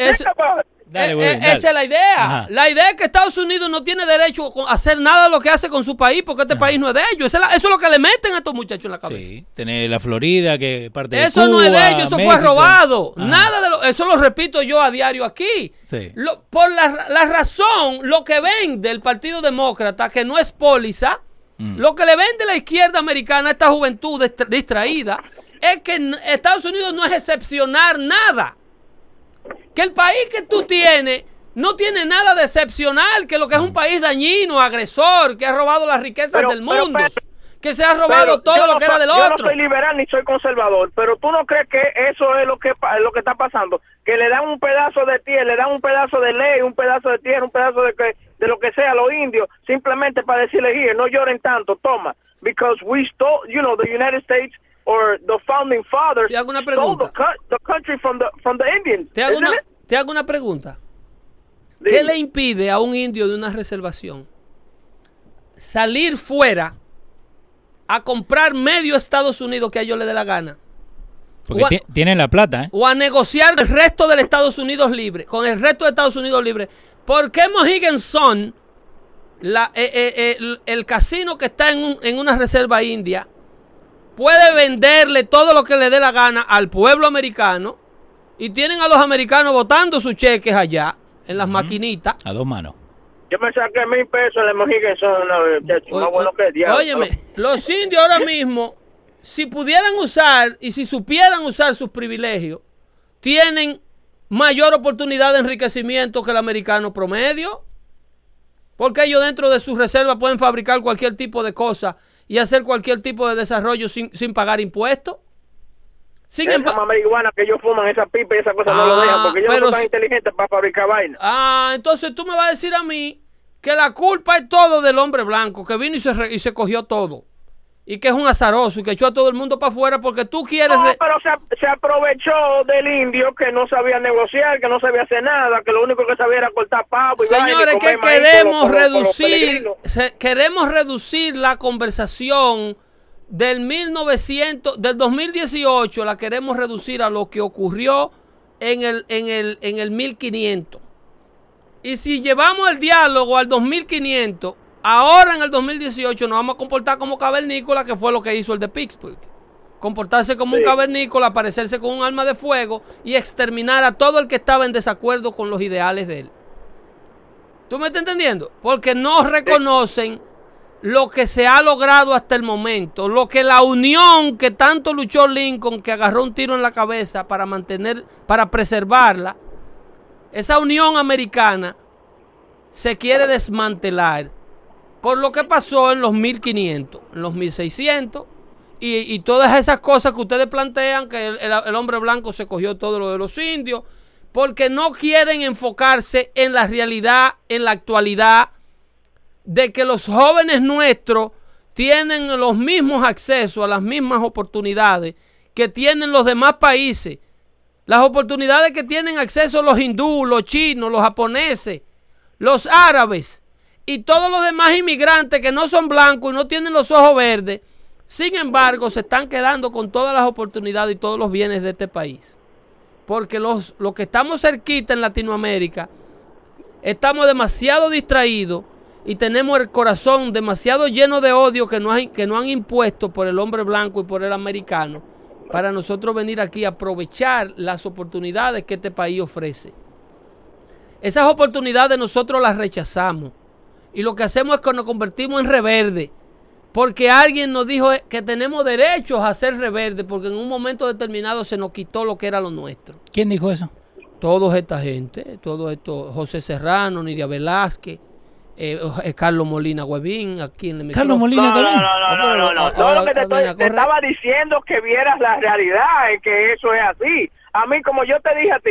ese- think about it. Dale, e- güey, e- dale. esa es la idea. Ajá. La idea es que Estados Unidos no tiene derecho a hacer nada de lo que hace con su país porque este país no es de ellos. Eso es lo que le meten a estos muchachos en la cabeza. Sí. Tener la Florida, que parte de Eso no es de ellos, eso fue robado. Ajá. Nada de lo, eso lo repito yo a diario aquí. Sí. Lo- por la, la razón, lo que vende el Partido Demócrata, que no es póliza, Mm. lo que le vende la izquierda americana a esta juventud distra- distraída, es que Estados Unidos no es excepcionar nada. Que el país que tú tienes no tiene nada de excepcional, que lo que es un país dañino, agresor, que ha robado las riquezas Pero- del pero, mundo, que se ha robado todo yo lo no que era soy- del yo otro. no soy liberal ni soy conservador, pero tú no crees que eso es lo que lo que está pasando, que le dan un pedazo de tierra, le dan un pedazo de ley, un pedazo de tierra, un pedazo de que de lo que sea a los indios, simplemente para decirle, here, no lloren tanto, toma, because we stole, you know, the United States or the founding fathers Te hago una stole pregunta. the, the country from the from the Indians. Te hago, una, it? te hago una pregunta. ¿Qué le impide a un indio de una reservación salir fuera a comprar medio Estados Unidos que a ellos le dé la gana? Porque ti- tienen la plata, ¿eh? O a negociar el resto del Estados Unidos libre, con el resto de Estados Unidos libre. ¿Por qué Mohegan Sun la- eh, eh, el, el casino que está en, un- en una reserva india puede venderle todo lo que le dé la gana al pueblo americano y tienen a los americanos votando sus cheques allá en las maquinitas. A dos manos. Yo me saqué mil pesos en la no, Oye, bueno que el diablo. Óyeme, los indios ahora mismo, si pudieran usar y si supieran usar sus privilegios, tienen mayor oportunidad de enriquecimiento que el americano promedio. Porque ellos dentro de sus reservas pueden fabricar cualquier tipo de cosa y hacer cualquier tipo de desarrollo sin, sin pagar impuestos. Sin embargo, marihuana que ellos fuman, esa pipa y esa cosa no lo Ah, dejan porque ellos pero no son tan inteligentes para fabricar vaina. Ah, entonces tú me vas a decir a mí que la culpa es todo del hombre blanco que vino y se, re- y se cogió todo. Y que es un azaroso y que echó a todo el mundo para afuera porque tú quieres... No, pero se, se aprovechó del indio que no sabía negociar, que no sabía hacer nada, que lo único que sabía era cortar pavo y Señores, que queremos reducir, se- queremos reducir la conversación del 1900, del 2018, la queremos reducir a lo que ocurrió en el, en el, en el 1500. Y si llevamos el diálogo al 2500, ahora en el 2018 nos vamos a comportar como cavernícola, que fue lo que hizo el de Pittsburgh. Comportarse como un cavernícola, aparecerse con un arma de fuego y exterminar a todo el que estaba en desacuerdo con los ideales de él. ¿Tú me estás entendiendo? Porque no reconocen lo que se ha logrado hasta el momento, lo que la unión que tanto luchó Lincoln, que agarró un tiro en la cabeza para mantener, para preservarla, esa unión americana se quiere desmantelar por lo que pasó en los 1500, en los 1600 y, y todas esas cosas que ustedes plantean, que el, hombre blanco se cogió todo lo de los indios, porque no quieren enfocarse en la realidad, en la actualidad, de que los jóvenes nuestros tienen los mismos accesos a las mismas oportunidades que tienen los demás países. Las oportunidades que tienen acceso los hindúes, los chinos, los japoneses, los árabes y todos los demás inmigrantes que no son blancos y no tienen los ojos verdes. Sin embargo, se están quedando con todas las oportunidades y todos los bienes de este país. Porque los, que estamos cerquita en Latinoamérica estamos demasiado distraídos y tenemos el corazón demasiado lleno de odio que nos, han, que nos han impuesto por el hombre blanco y por el americano para nosotros venir aquí a aprovechar las oportunidades que este país ofrece. Esas oportunidades nosotros las rechazamos y lo que hacemos es que nos convertimos en reverde porque alguien nos dijo que tenemos derechos a ser reverde porque en un momento determinado se nos quitó lo que era lo nuestro ¿Quién dijo eso? toda esta gente, todo esto, José Serrano, Nidia Velázquez, eh, eh, Carlos Molina Huevín, aquí en el Carlos. Molina No, no, también. no, no, no, no, no. Todo lo que te, estoy- te estaba diciendo que vieras la realidad, es que eso es así. A mí, como yo te dije a ti,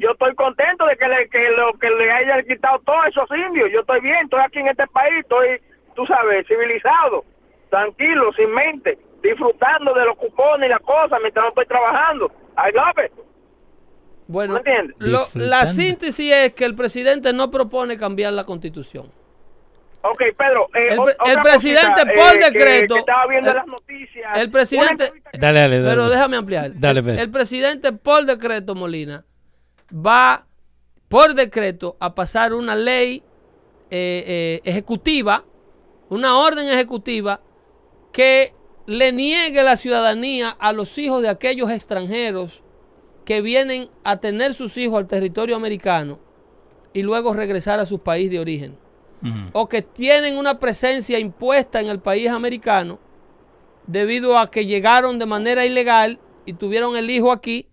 yo estoy contento de que le, que lo, que le hayan quitado todos esos indios. Yo estoy bien, estoy aquí en este país, estoy, tú sabes, civilizado, tranquilo, sin mente, disfrutando de los cupones y las cosas mientras no estoy trabajando. I love it. Bueno, lo- la síntesis es que el presidente no propone cambiar la constitución. Ok, Pedro. eh, El otra presidente cosita, por eh, decreto- Que, estaba viendo el- las noticias. el presidente- Dale, dale, dale. Pero déjame ampliar. Dale, el, Pedro. el presidente por decreto Molina va por decreto a pasar una ley eh, eh, ejecutiva, una orden ejecutiva que le niegue la ciudadanía a los hijos de aquellos extranjeros que vienen a tener sus hijos al territorio americano y luego regresar a su país de origen. O que tienen una presencia impuesta en el país americano debido a que llegaron de manera ilegal y tuvieron el hijo aquí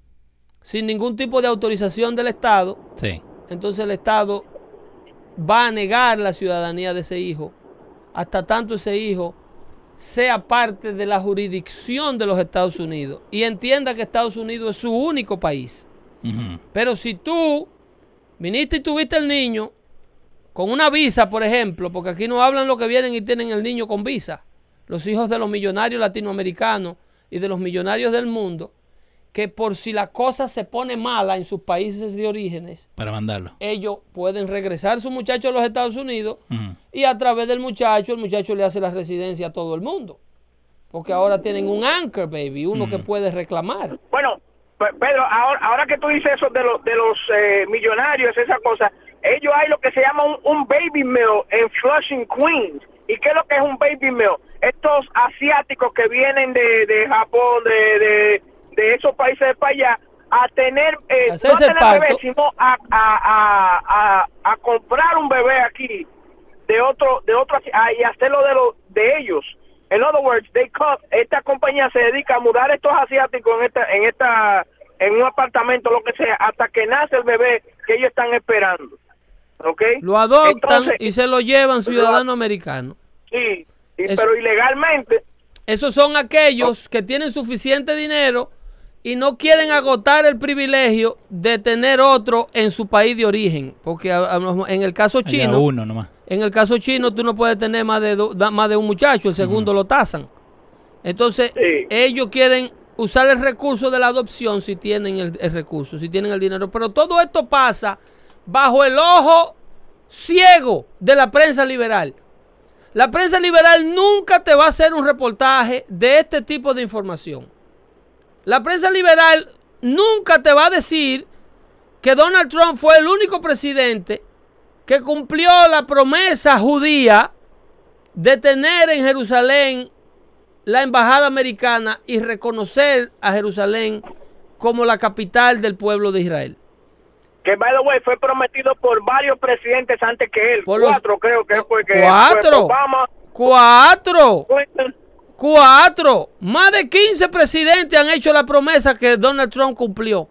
sin ningún tipo de autorización del Estado, Sí. entonces el Estado va a negar la ciudadanía de ese hijo hasta tanto ese hijo sea parte de la jurisdicción de los Estados Unidos y entienda que Estados Unidos es su único país. Pero si tú viniste y tuviste el niño con una visa, por ejemplo, porque aquí no hablan los que vienen y tienen el niño con visa, los hijos de los millonarios latinoamericanos y de los millonarios del mundo, que por si la cosa se pone mala en sus países de orígenes, Para mandarlo. ellos pueden regresar su muchacho a los Estados Unidos y a través del muchacho, el muchacho le hace la residencia a todo el mundo. Porque ahora tienen un anchor, baby, uno que puede reclamar. Bueno, Pe- Pedro, ahora, ahora que tú dices eso de los, de los eh, millonarios, esa cosa, ellos hay lo que se llama un, un baby mill en Flushing, Queens. ¿Y qué es lo que es un baby mill? Estos asiáticos que vienen de, de Japón, de, de, de esos países de para allá, a tener, eh, no a tener bebé, sino a, a, a, a, comprar un bebé aquí de otro, de otro, a- y hacerlo de, lo, de ellos. En other words, they come- esta compañía se dedica a mudar a estos asiáticos en esta, en esta, en un apartamento, lo que sea, hasta que nace el bebé que ellos están esperando. ¿Ok? Lo adoptan Entonces, y se lo llevan ciudadano americano. Sí, y- Eso- pero ilegalmente. Esos son aquellos que tienen suficiente dinero y no quieren agotar el privilegio de tener otro en su país de origen. Porque a- a- en el caso Allá chino, uno nomás. en el caso chino tú no puedes tener más de, do- da- más de un muchacho, el segundo lo tasan. Entonces, Sí. ellos quieren usar el recurso de la adopción si tienen el, el recurso, si tienen el dinero. Pero todo esto pasa bajo el ojo ciego de la prensa liberal. La prensa liberal nunca te va a hacer un reportaje de este tipo de información. La prensa liberal nunca te va a decir que Donald Trump fue el único presidente que cumplió la promesa judía de tener en Jerusalén la embajada americana y reconocer a Jerusalén como la capital del pueblo de Israel. Que, by the way, fue prometido por varios presidentes antes que él. Por los- Cuatro, creo que fue que Cuatro. fue Obama, Cuatro. Clinton. Cuatro. Más de 15 presidentes han hecho la promesa que Donald Trump cumplió.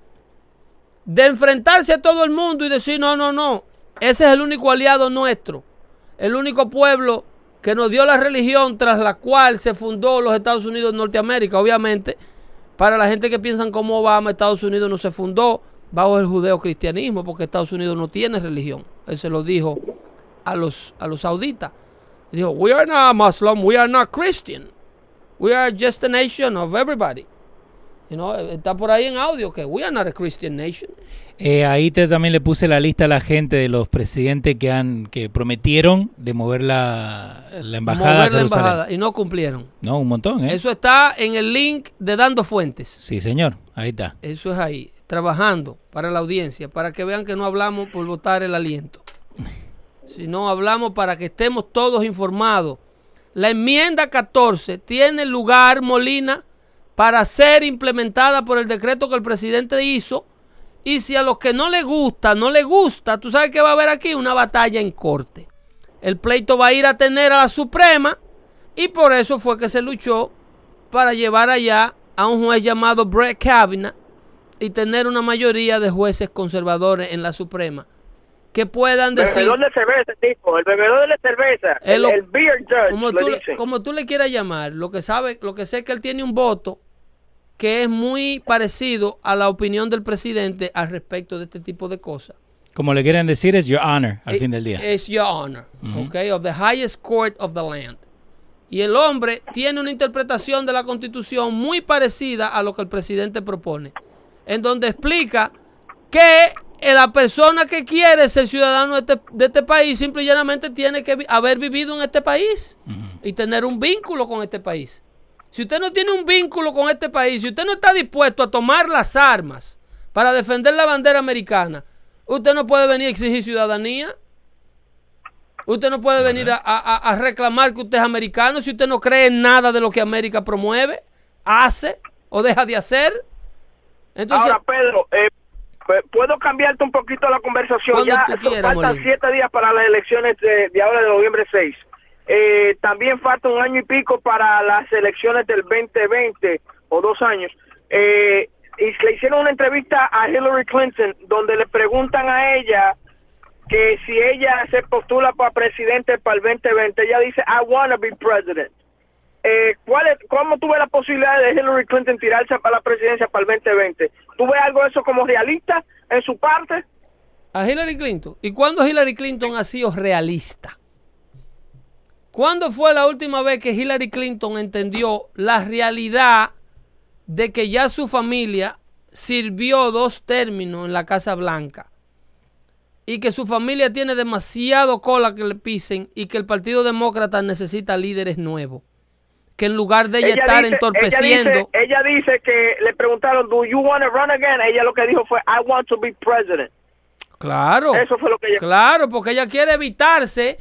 De enfrentarse a todo el mundo y decir, no, no, no. Ese es el único aliado nuestro. El único pueblo que nos dio la religión tras la cual se fundó los Estados Unidos de Norteamérica. Obviamente, para la gente que piensan como Obama, Estados Unidos no se fundó bajo el judeocristianismo, porque Estados Unidos no tiene religión. Él se lo dijo a los, a los sauditas. Dijo, we are not Muslim, we are not Christian. We are just a nation of everybody. You know, está por ahí en audio que we are not a Christian nation. Eh, ahí te, también le puse la lista a la gente de los presidentes que han que prometieron de mover la, la embajada a Mover la embajada y no cumplieron. No, un montón, ¿eh? Eso está en el link de Dando Fuentes. Sí, señor. Ahí está. Eso es ahí, trabajando para la audiencia, para que vean que no hablamos por botar el aliento, sino hablamos para que estemos todos informados. La enmienda 14 tiene lugar, Molina, para ser implementada por el decreto que el presidente hizo. Y si a los que no le gusta, no le gusta, tú sabes que va a haber aquí una batalla en corte. El pleito va a ir a tener a la Suprema y por eso fue que se luchó para llevar allá a un juez llamado Brett Kavanaugh y tener una mayoría de jueces conservadores en la Suprema que puedan decir Bebedor de cerveza, tipo, el bebedor de cerveza, el, el beer judge, como le tú, le- como tú le quieras llamar, lo que sabe, lo que sé es que él tiene un voto que es muy parecido a la opinión del presidente al respecto de este tipo de cosas. Como le quieren decir, es your honor al Eh, fin del día. Es your honor, okay, of the highest court of the land. Y el hombre tiene una interpretación de la constitución muy parecida a lo que el presidente propone, en donde explica que la persona que quiere ser ciudadano de este, de este país simple y llanamente tiene que vi- haber vivido en este país y tener un vínculo con este país. Si usted no tiene un vínculo con este país, si usted no está dispuesto a tomar las armas para defender la bandera americana, usted no puede venir a exigir ciudadanía. Usted no puede venir a, a- a reclamar que usted es americano si usted no cree en nada de lo que América promueve, hace o deja de hacer. Entonces, Ahora, Pedro, eh, ¿puedo cambiarte un poquito la conversación? Ya quieras, faltan Molina. siete días para las elecciones de, de ahora de noviembre 6. Eh, también falta un año y pico para las elecciones del 2020 o dos años. Eh, y le hicieron una entrevista a Hillary Clinton donde le preguntan a ella que si ella se postula para presidente para el 2020, ella dice, I wanna be president. Eh, ¿cuál es, ¿Cómo tuve la posibilidad de Hillary Clinton tirarse para la presidencia para el 2020? ¿Tú ves algo de eso como realista en su parte? a Hillary Clinton. ¿Y cuándo Hillary Clinton ha sido realista? ¿Cuándo fue la última vez que Hillary Clinton entendió la realidad de que ya su familia sirvió dos términos en la Casa Blanca? Y que su familia tiene demasiado cola que le pisen y que el Partido Demócrata necesita líderes nuevos. Que en lugar de ella, estar dice- entorpeciendo... Ella dice, ella dice que le preguntaron, ¿Do you want to run again? Ella lo que dijo fue, I want to be president. Claro. Eso fue lo que ella... Claro, porque ella quiere evitarse,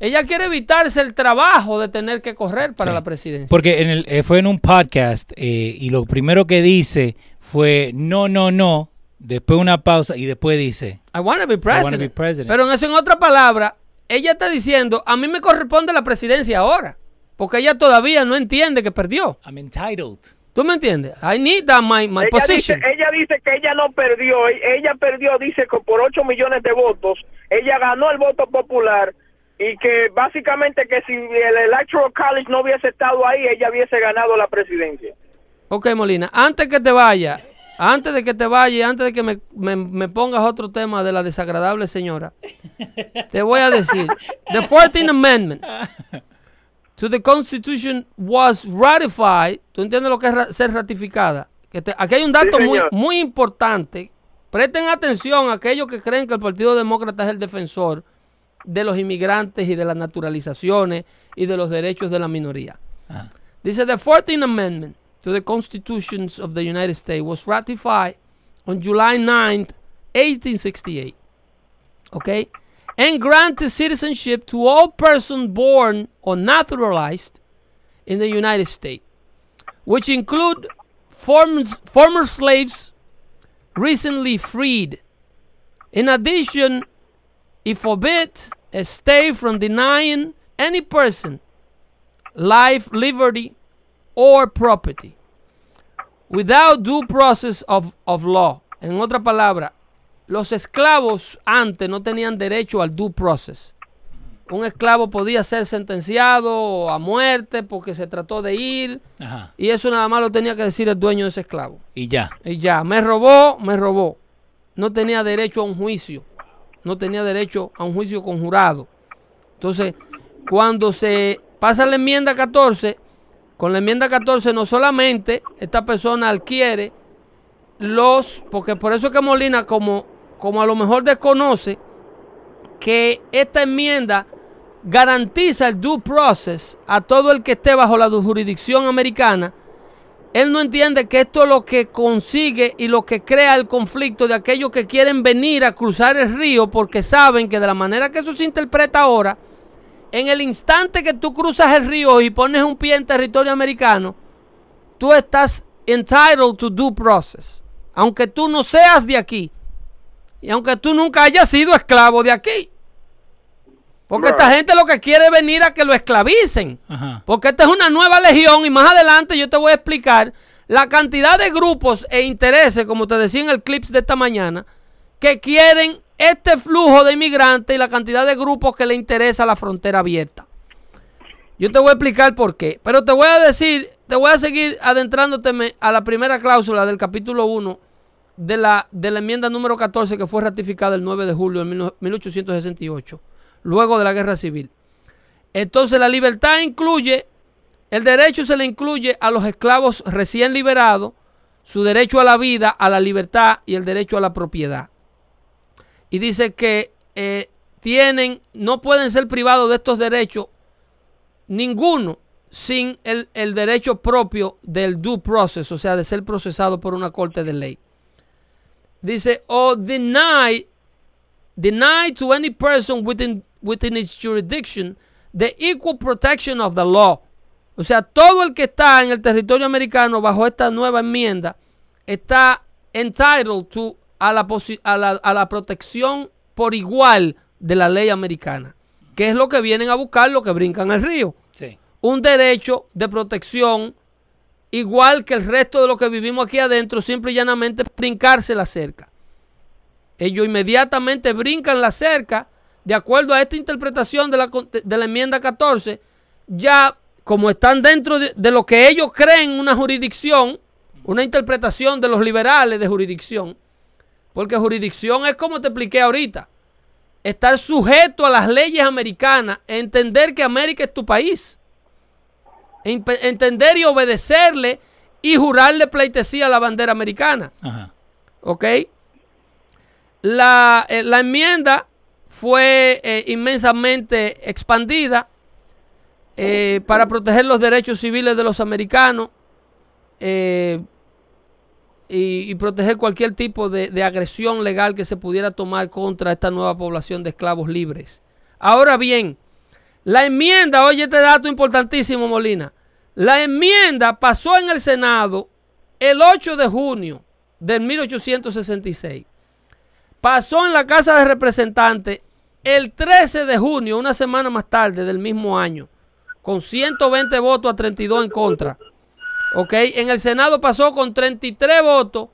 ella quiere evitarse el trabajo de tener que correr para Sí. la presidencia. Porque en el, eh, fue en un podcast eh, y lo primero que dice fue no, no, no, después una pausa y después dice, I want to be wanna president. be president. Pero en eso, en otra palabra, ella está diciendo, a mí me corresponde la presidencia ahora. Porque ella todavía no entiende que perdió. I'm entitled. ¿Tú me entiendes? I need that my, my ella, dice, position. ella dice que ella no perdió, ella perdió, dice que por 8 millones de votos, ella ganó el voto popular y que básicamente que si el Electoral College no hubiese estado ahí, ella hubiese ganado la presidencia. Ok, Molina, antes que te vaya, antes de que te vaya y antes de que me, me- me pongas otro tema de la desagradable señora, te voy a decir, the 14th Amendment to the Constitution was ratified, ¿tú entiendes lo que es ra- ser ratificada? Que te- aquí hay un dato Sí, muy, importante, presten atención a aquellos que creen que el Partido Demócrata es el defensor de los inmigrantes y de las naturalizaciones y de los derechos de la minoría. Ajá. Dice the 14th Amendment to the Constitutions of the United States was ratified on July 9th, 1868. Okay? And granted citizenship to all persons born or naturalized in the United States, which include former, former slaves recently freed. In addition, it forbids a state from denying any person life, liberty, or property without due process of, of law. En otra palabra, los esclavos antes no tenían derecho al due process. Un esclavo podía ser sentenciado a muerte porque se trató de ir Ajá. y eso nada más lo tenía que decir el dueño de ese esclavo. Y ya. Y ya, me robó, me robó. No tenía derecho a un juicio. No tenía derecho a un juicio conjurado. Entonces, cuando se pasa la enmienda 14, con la enmienda 14 no solamente esta persona adquiere los, porque por eso es que Molina como, como a lo mejor desconoce que esta enmienda garantiza el due process a todo el que esté bajo la jurisdicción americana, él no entiende que esto es lo que consigue y lo que crea el conflicto de aquellos que quieren venir a cruzar el río porque saben que de la manera que eso se interpreta ahora, en el instante que tú cruzas el río y pones un pie en territorio americano, tú estás entitled to due process. Aunque tú no seas de aquí y aunque tú nunca hayas sido esclavo de aquí. Porque esta gente lo que quiere es venir a que lo esclavicen. Ajá. Porque esta es una nueva legión y más adelante yo te voy a explicar la cantidad de grupos e intereses, como te decía en el clips de esta mañana, que quieren este flujo de inmigrantes y la cantidad de grupos que le interesa la frontera abierta. Yo te voy a explicar por qué, pero te voy a decir, te voy a seguir adentrándote a la primera cláusula del capítulo 1 de la, de la enmienda número 14 que fue ratificada el 9 de julio de 1868, luego de la guerra civil. Entonces la libertad incluye, el derecho se le incluye a los esclavos recién liberados, su derecho a la vida, a la libertad y el derecho a la propiedad. Y dice que eh, tienen, no pueden ser privados de estos derechos ninguno sin el, el derecho propio del due process, o sea, de ser procesado por una corte de ley. Dice, o deny, deny to any person within, within its jurisdiction the equal protection of the law. O sea, todo el que está en el territorio americano bajo esta nueva enmienda está entitled to a la, a la, a la protección por igual de la ley americana, que es lo que vienen a buscar los que brincan el río Sí. un derecho de protección igual que el resto de los que vivimos aquí adentro, simple y llanamente brincarse la cerca. Ellos inmediatamente brincan la cerca, de acuerdo a esta interpretación de la, de la enmienda 14, ya como están dentro de, de lo que ellos creen una jurisdicción, una interpretación de los liberales de jurisdicción, porque jurisdicción es como te expliqué ahorita, estar sujeto a las leyes americanas, entender que América es tu país, entender y obedecerle y jurarle pleitesía a la bandera americana. Ajá. ¿Ok? La, eh, la enmienda fue eh, inmensamente expandida eh, para proteger los derechos civiles de los americanos. Y, y proteger cualquier tipo de, de agresión legal que se pudiera tomar contra esta nueva población de esclavos libres. Ahora bien, la enmienda, oye este dato importantísimo, Molina. La enmienda pasó en el Senado el 8 de junio del 1866. Pasó en la Casa de Representantes el 13 de junio, una semana más tarde del mismo año, con 120 votos a 32 en contra. ¿Ok? En el Senado pasó con 33 votos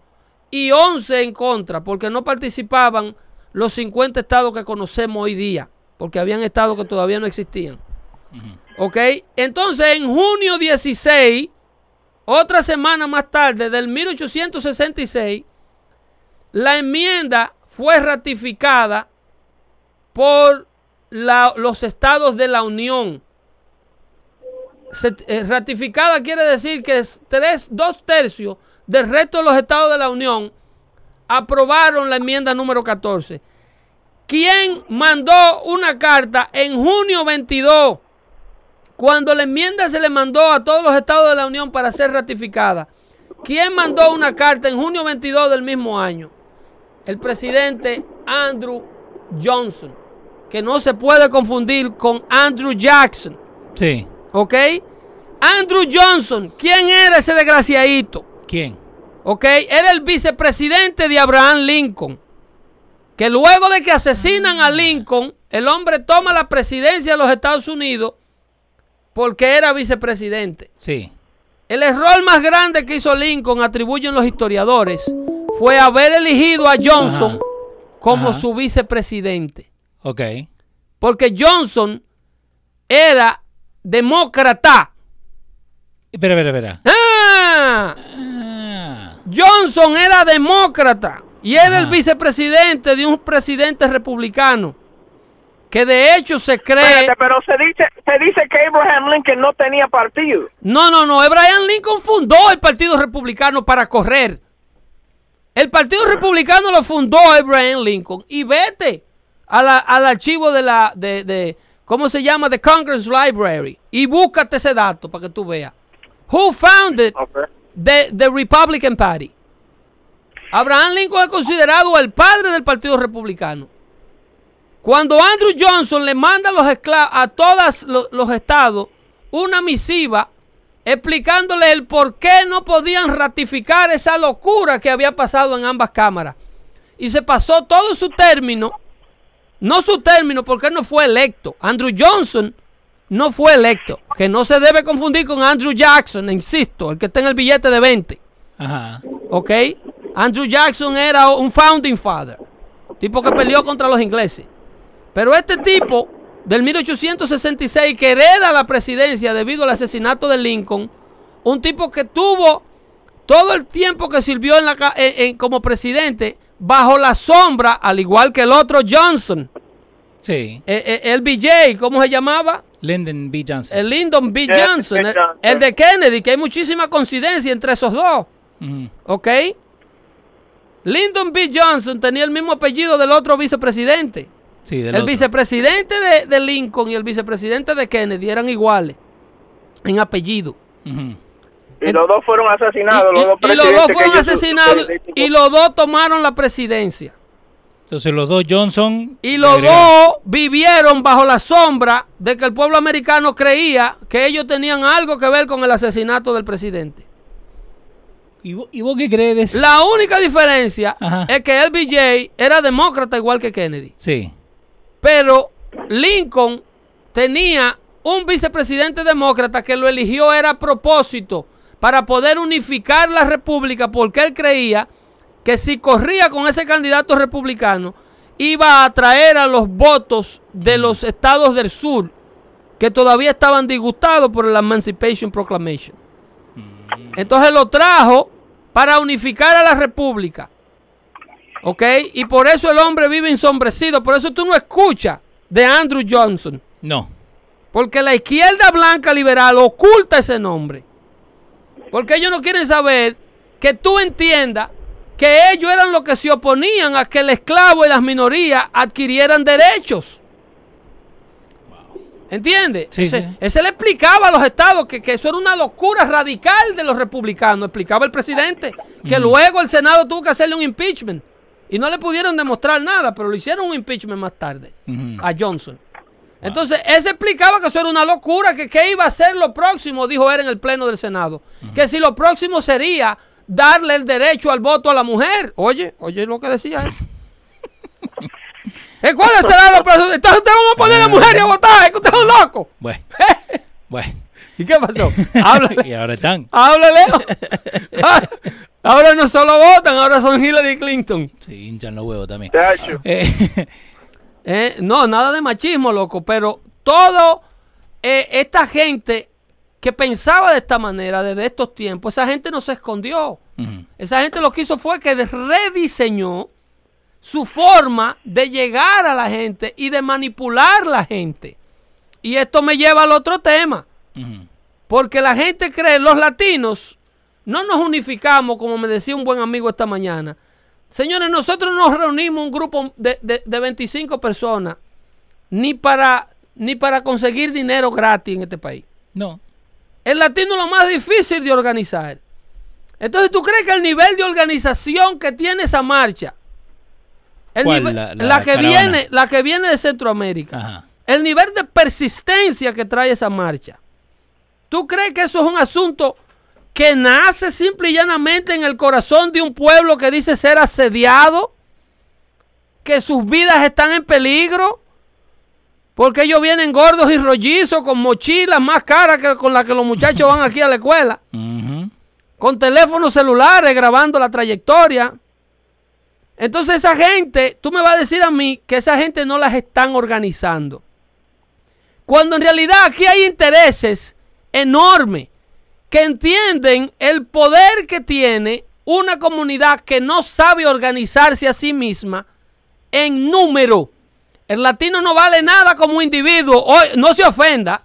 y 11 en contra, porque no participaban los 50 estados que conocemos hoy día, porque habían estados que todavía no existían. ¿Ok? Entonces, en junio 16, otra semana más tarde, del 1866, la enmienda fue ratificada por la- los estados de la Unión. Se- eh, ratificada quiere decir que es tres, dos tercios del resto de los estados de la Unión aprobaron la enmienda número 14. ¿Quién mandó una carta en junio 22? Cuando la enmienda se le mandó a todos los estados de la Unión para ser ratificada. ¿Quién mandó una carta en junio 22 del mismo año? El presidente Andrew Johnson, que no se puede confundir con Andrew Jackson. Sí. ¿Ok? Andrew Johnson, ¿quién era ese desgraciadito? ¿Quién? ¿Ok? Era el vicepresidente de Abraham Lincoln. Que luego de que asesinan a Lincoln, el hombre toma la presidencia de los Estados Unidos porque era vicepresidente. Sí. El error más grande que hizo Lincoln, atribuyen los historiadores, fue haber elegido a Johnson Ajá. como Ajá. su vicepresidente. Ok. Porque Johnson era demócrata. Espera, espera, espera. ¡Ah! Ah, Johnson era demócrata y era el Ajá. vicepresidente de un presidente republicano. Que de hecho se cree. Espérate, pero se dice, se dice que Abraham Lincoln no tenía partido. No, no, no. Abraham Lincoln fundó el Partido Republicano para correr. El Partido Republicano lo fundó Abraham Lincoln. Y vete a la- al archivo de la. De, de- ¿Cómo se llama? The Congress Library. Y búscate ese dato para que tú veas. Who founded the, the Republican Party? Abraham Lincoln es considerado el padre del Partido Republicano. Cuando Andrew Johnson le manda a los esclavos a todos lo- los estados una misiva explicándole el por qué no podían ratificar esa locura que había pasado en ambas cámaras. Y se pasó todo su término, no su término porque él no fue electo. Andrew Johnson no fue electo, que no se debe confundir con Andrew Jackson, insisto, el que está en el billete de 20. Ajá. ¿Ok? Andrew Jackson era un founding father, tipo que peleó contra los ingleses. Pero este tipo del 1866 que hereda la presidencia debido al asesinato de Lincoln, un tipo que tuvo todo el tiempo que sirvió en la ca- en- en- como presidente bajo la sombra, al igual que el otro Johnson, Sí. eh, eh, el BJ, ¿cómo se llamaba? Lyndon B. Johnson. El Lyndon B. Johnson, el, el de Kennedy, que hay muchísima coincidencia entre esos dos. Ujú. ¿Ok? Lyndon B. Johnson tenía el mismo apellido del otro vicepresidente. Sí, del el otro. vicepresidente de, de Lincoln y el vicepresidente de Kennedy eran iguales en apellido. Y los dos fueron asesinados. y, los dos, y- y los dos fueron asesinados y los dos tomaron la presidencia. Entonces los dos Johnson. Y los agregaron. dos vivieron bajo la sombra de que el pueblo americano creía que ellos tenían algo que ver con el asesinato del presidente. ¿Y vos, y vos qué crees de eso? La única diferencia Ajá. es que LBJ era demócrata igual que Kennedy. Sí. Pero Lincoln tenía un vicepresidente demócrata que lo eligió era a propósito para poder unificar la república porque él creía que si corría con ese candidato republicano iba a atraer a los votos de los estados del sur que todavía estaban disgustados por la Emancipation Proclamation. Entonces lo trajo para unificar a la república. ¿Ok? Y por eso el hombre vive ensombrecido. Por eso tú no escuchas de Andrew Johnson. No. Porque la izquierda blanca liberal oculta ese nombre. Porque ellos no quieren saber que tú entiendas que ellos eran los que se oponían a que el esclavo y las minorías adquirieran derechos. ¿Entiendes? Sí, ese, sí. ese le explicaba a los estados que, que eso era una locura radical de los republicanos. Explicaba el presidente que luego el Senado tuvo que hacerle un impeachment. Y no le pudieron demostrar nada, pero le hicieron un impeachment más tarde a Johnson. Entonces, ese explicaba que eso era una locura, que qué iba a ser lo próximo, dijo él en el pleno del Senado. Que si lo próximo sería darle el derecho al voto a la mujer. Oye, oye lo que decía él. <laughs> ¿Eh, ¿Cuál será lo próximo? Entonces ustedes van a poner a la mujer a votar, es que usted es un loco. Bueno, <laughs> bueno. ¿Y qué pasó? Háblale. <laughs> y ahora están. Háblale. <laughs> Ahora no solo votan, ahora son Hillary Clinton. Sí, hinchan los huevos también. Eh, Eh, no, nada de machismo, loco, pero todo eh, esta gente que pensaba de esta manera desde estos tiempos, esa gente no se escondió. Esa gente lo que hizo fue que rediseñó su forma de llegar a la gente y de manipular la gente. Y esto me lleva al otro tema. Porque la gente cree, los latinos, no nos unificamos, como me decía un buen amigo esta mañana. Señores, nosotros nos reunimos un grupo de, de- de 25 personas, ni para, ni para conseguir dinero gratis en este país. No. El latino es lo más difícil de organizar. Entonces, ¿tú crees que el nivel de organización que tiene esa marcha, el ¿Cuál? nivel- La- la, la que caravana. viene, la que viene de Centroamérica, Ajá. el nivel de persistencia que trae esa marcha, ¿tú crees que eso es un asunto que nace simple y llanamente en el corazón de un pueblo que dice ser asediado? ¿Que sus vidas están en peligro? Porque ellos vienen gordos y rollizos con mochilas más caras que con las que los muchachos van aquí a la escuela, <laughs> con teléfonos celulares grabando la trayectoria. Entonces esa gente, tú me vas a decir a mí que esa gente no las están organizando. Cuando en realidad aquí hay intereses enormes que entienden el poder que tiene una comunidad que no sabe organizarse a sí misma en número. El latino no vale nada como individuo. Hoy, no se ofenda.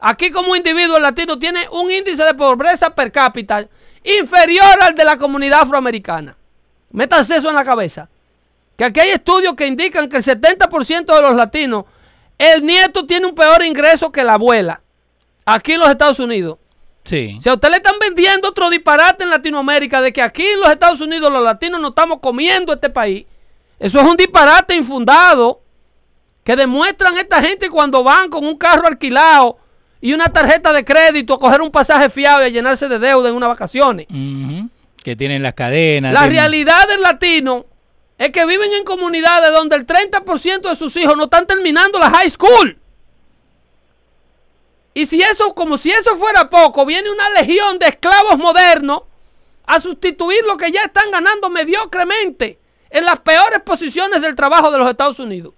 Aquí como individuo el latino tiene un índice de pobreza per cápita inferior al de la comunidad afroamericana. Métanse eso en la cabeza. Que aquí hay estudios que indican que el 70% de los latinos, el nieto tiene un peor ingreso que la abuela. Aquí en los Estados Unidos. Sí. Si a usted le están vendiendo otro disparate en Latinoamérica de que aquí en los Estados Unidos los latinos no estamos comiendo este país, eso es un disparate infundado que demuestran esta gente cuando van con un carro alquilado y una tarjeta de crédito a coger un pasaje fiado y a llenarse de deuda en unas vacaciones. Que tienen las cadenas. La tienen- realidad del latino es que viven en comunidades donde el 30% de sus hijos no están terminando la high school. Y si eso, como si eso fuera poco, viene una legión de esclavos modernos a sustituir lo que ya están ganando mediocremente en las peores posiciones del trabajo de los Estados Unidos.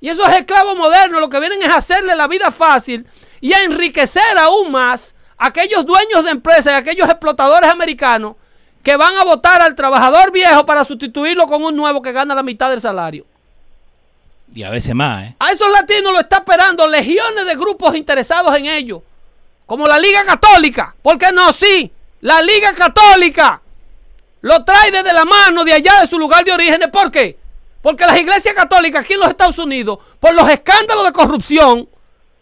Y esos esclavos modernos lo que vienen es a hacerle la vida fácil y a enriquecer aún más aquellos dueños de empresas y aquellos explotadores americanos que van a votar al trabajador viejo para sustituirlo con un nuevo que gana la mitad del salario. Y a veces más, ¿eh? A esos latinos lo está esperando legiones de grupos interesados en ello. Como la Liga Católica. ¿Por qué no? Sí, la Liga Católica lo trae desde la mano de allá de su lugar de origen. ¿Por qué? Porque las iglesias católicas aquí en los Estados Unidos, por los escándalos de corrupción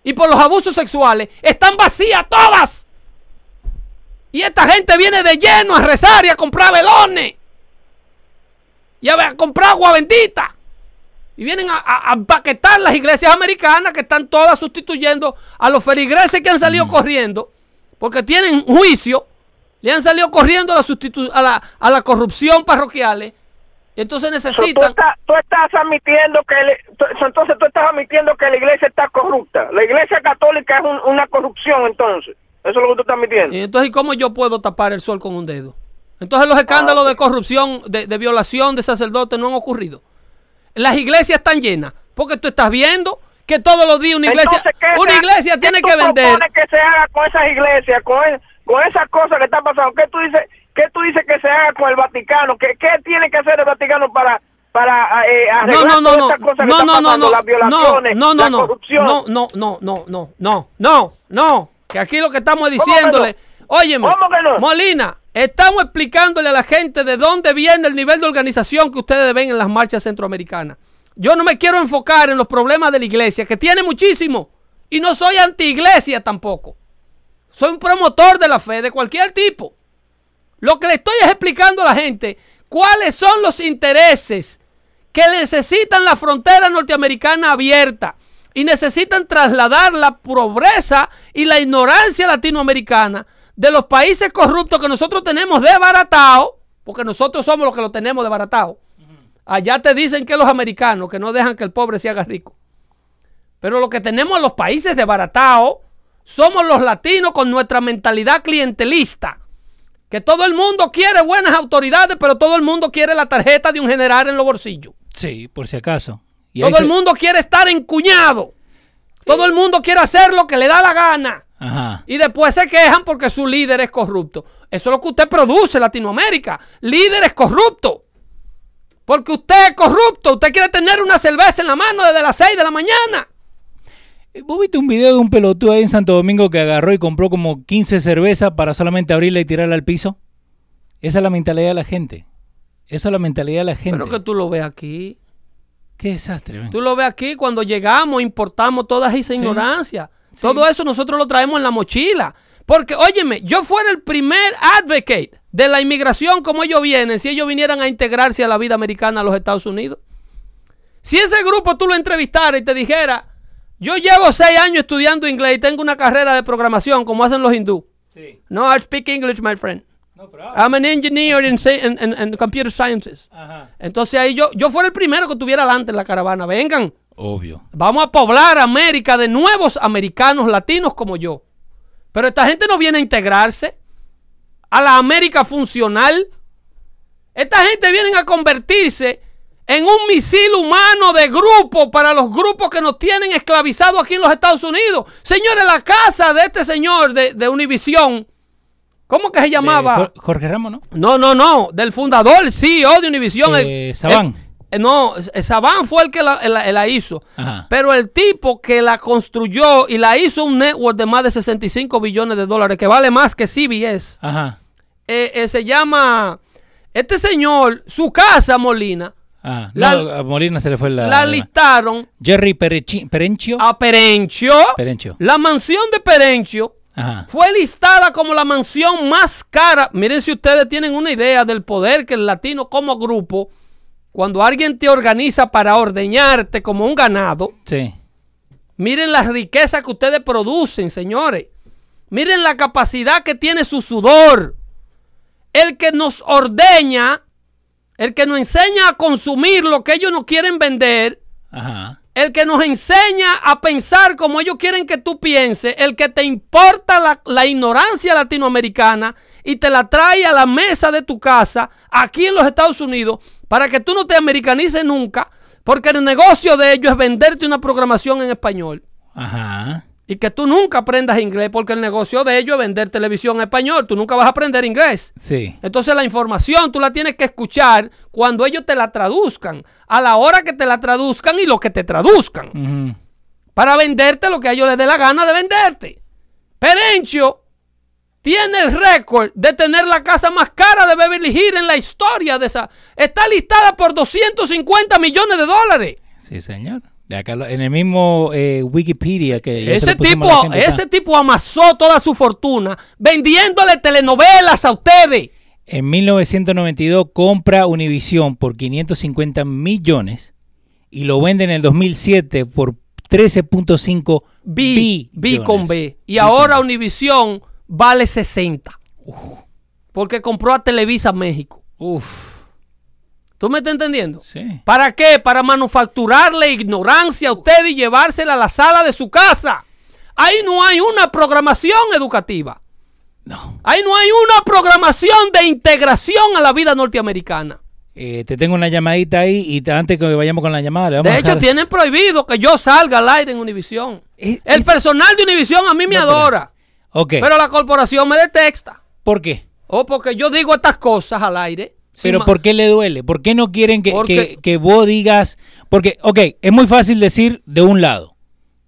y por los abusos sexuales, están vacías todas. Y esta gente viene de lleno a rezar y a comprar velones. Y a, a comprar agua bendita. Y vienen a, a- las iglesias americanas que están todas sustituyendo a los feligreses que han salido corriendo porque tienen juicio, le han salido corriendo a la, sustitu- a la, a la corrupción parroquiales. Entonces So, tú, necesitan. tú estás admitiendo que le- tú- so, entonces tú estás admitiendo que la iglesia está corrupta. La iglesia católica es un- una corrupción entonces. Eso es lo que tú estás admitiendo. Entonces, ¿y cómo yo puedo tapar el sol con un dedo? Entonces los escándalos ah, de corrupción, de, violación de sacerdotes no han ocurrido. Las iglesias están llenas, porque tú estás viendo que todos los días una iglesia, entonces, una iglesia ¿qué tiene que vender. que se haga con esas iglesias, con, e, con esas cosas que están pasando? ¿Qué tú dices, qué tú dices que se haga con el Vaticano? ¿Qué, qué tiene que hacer el Vaticano para para eh, eh arreglar no, no, todas estas cosas que están pasando, las violaciones, no, no, no, la corrupción? No, no, no, no, no, no, no, no que aquí lo que estamos que no? diciéndole, óyeme, ¿Cómo que no? Molina, estamos explicándole a la gente de dónde viene el nivel de organización que ustedes ven en las marchas centroamericanas. Yo no me quiero enfocar en los problemas de la iglesia, que tiene muchísimo, Y no soy anti-iglesia tampoco. Soy un promotor de la fe de cualquier tipo. Lo que le estoy es explicando a la gente cuáles son los intereses que necesitan la frontera norteamericana abierta y necesitan trasladar la pobreza y la ignorancia latinoamericana de los países corruptos que nosotros tenemos desbaratados, porque nosotros somos los que lo tenemos desbaratado. Allá te dicen que los americanos que no dejan que el pobre se haga rico. Pero lo que tenemos en los países desbaratados somos los latinos con nuestra mentalidad clientelista. Que todo el mundo quiere buenas autoridades, pero todo el mundo quiere la tarjeta de un general en los bolsillos. Sí, por si acaso. Y Todo el mundo quiere estar encuñado. Todo el mundo quiere hacer lo que le da la gana. Ajá. Y después se quejan porque su líder es corrupto. Eso es lo que usted produce en Latinoamérica. Líderes corruptos. Porque usted es corrupto. Usted quiere tener una cerveza en la mano desde las 6 de la mañana. Eh, ¿Vos viste un video de un pelotudo ahí en Santo Domingo que agarró y compró como 15 cervezas para solamente abrirla y tirarla al piso? Esa es la mentalidad de la gente. Esa es la mentalidad de la gente. Pero que tú lo ves aquí. Qué desastre. Tú lo ves aquí cuando llegamos, importamos toda esa ignorancia. Todo eso nosotros lo traemos en la mochila. Porque, óyeme, yo fuera el primer advocate de la inmigración como ellos vienen, si ellos vinieran a integrarse a la vida americana a los Estados Unidos. Si ese grupo tú lo entrevistaras y te dijera, yo llevo seis años estudiando inglés y tengo una carrera de programación como hacen los hindú. Sí. No, I speak English, my friend. No, pero- I'm an engineer in, in- in- in computer sciences. Ajá. Entonces ahí yo, yo fuera el primero que tuviera adelante en la caravana. Vengan, Obvio. Vamos a poblar América de nuevos americanos latinos como yo. Pero esta gente no viene a integrarse a la América funcional. Esta gente viene a convertirse en un misil humano de grupo para los grupos que nos tienen esclavizados aquí en los Estados Unidos. Señores, la casa de este señor de, de Univisión, ¿cómo que se llamaba? Eh, Jor- Jorge Ramos, ¿no? No, no, no, del fundador, CEO de Univision. Eh, Saban. no, eh, Saban fue el que la, la- la hizo. Ajá. Pero el tipo que la construyó y la hizo un network de más de 65 billones de dólares, que vale más que CBS, Ajá. eh, eh, se llama, este señor, su casa, Molina, Ajá. La- no, a Molina se le fue la. la listaron Jerry Perenchio. a Perenchio. Perenchio. La mansión de Perenchio Ajá. fue listada como la mansión más cara. Miren si ustedes tienen una idea del poder que el latino como grupo, cuando alguien te organiza para ordeñarte como un ganado, Sí. miren las riquezas que ustedes producen, señores. Miren la capacidad que tiene su sudor. El que nos ordeña, el que nos enseña a consumir lo que ellos no quieren vender, Ajá. El que nos enseña a pensar como ellos quieren que tú pienses, el que te importa la, la ignorancia latinoamericana y te la trae a la mesa de tu casa aquí en los Estados Unidos para que tú no te americanices nunca, porque el negocio de ellos es venderte una programación en español Ajá. Y que tú nunca aprendas inglés, porque el negocio de ellos es vender televisión en español, tú nunca vas a aprender inglés. Sí. Entonces la información tú la tienes que escuchar cuando ellos te la traduzcan, a la hora que te la traduzcan y lo que te traduzcan para venderte lo que a ellos les dé la gana de venderte. Perenchio tiene el récord de tener la casa más cara de Beverly Hills en la historia de esa. Está listada por 250 millones de dólares. Sí, señor. De acá, lo- en el mismo eh, Wikipedia que Ese tipo, gente ese tipo amasó toda su fortuna vendiéndole telenovelas a ustedes. En 1992 compra Univision por 550 millones y lo vende en el 2007 por 13.5 B, B con B. Y B ahora B. Univision vale 60. Porque compró a Televisa México. Uf, ¿Tú me estás entendiendo? sí. ¿Para qué? Para manufacturarle ignorancia a usted y llevársela a la sala de su casa. Ahí no hay una programación educativa. No. Ahí no hay una programación de integración a la vida norteamericana. Eh, te tengo una llamadita ahí y te- antes que vayamos con la llamada, le vamos De hecho, tienen prohibido que yo salga al aire en Univisión. Eh, El es- personal de Univisión a mí me No, pero- adora. Ok. Pero la corporación me detesta. ¿Por qué? O porque yo digo estas cosas al aire. Pero ¿por qué le duele? ¿Por qué no quieren que, Porque- que, que vos digas? Porque, ok, es muy fácil decir de un lado,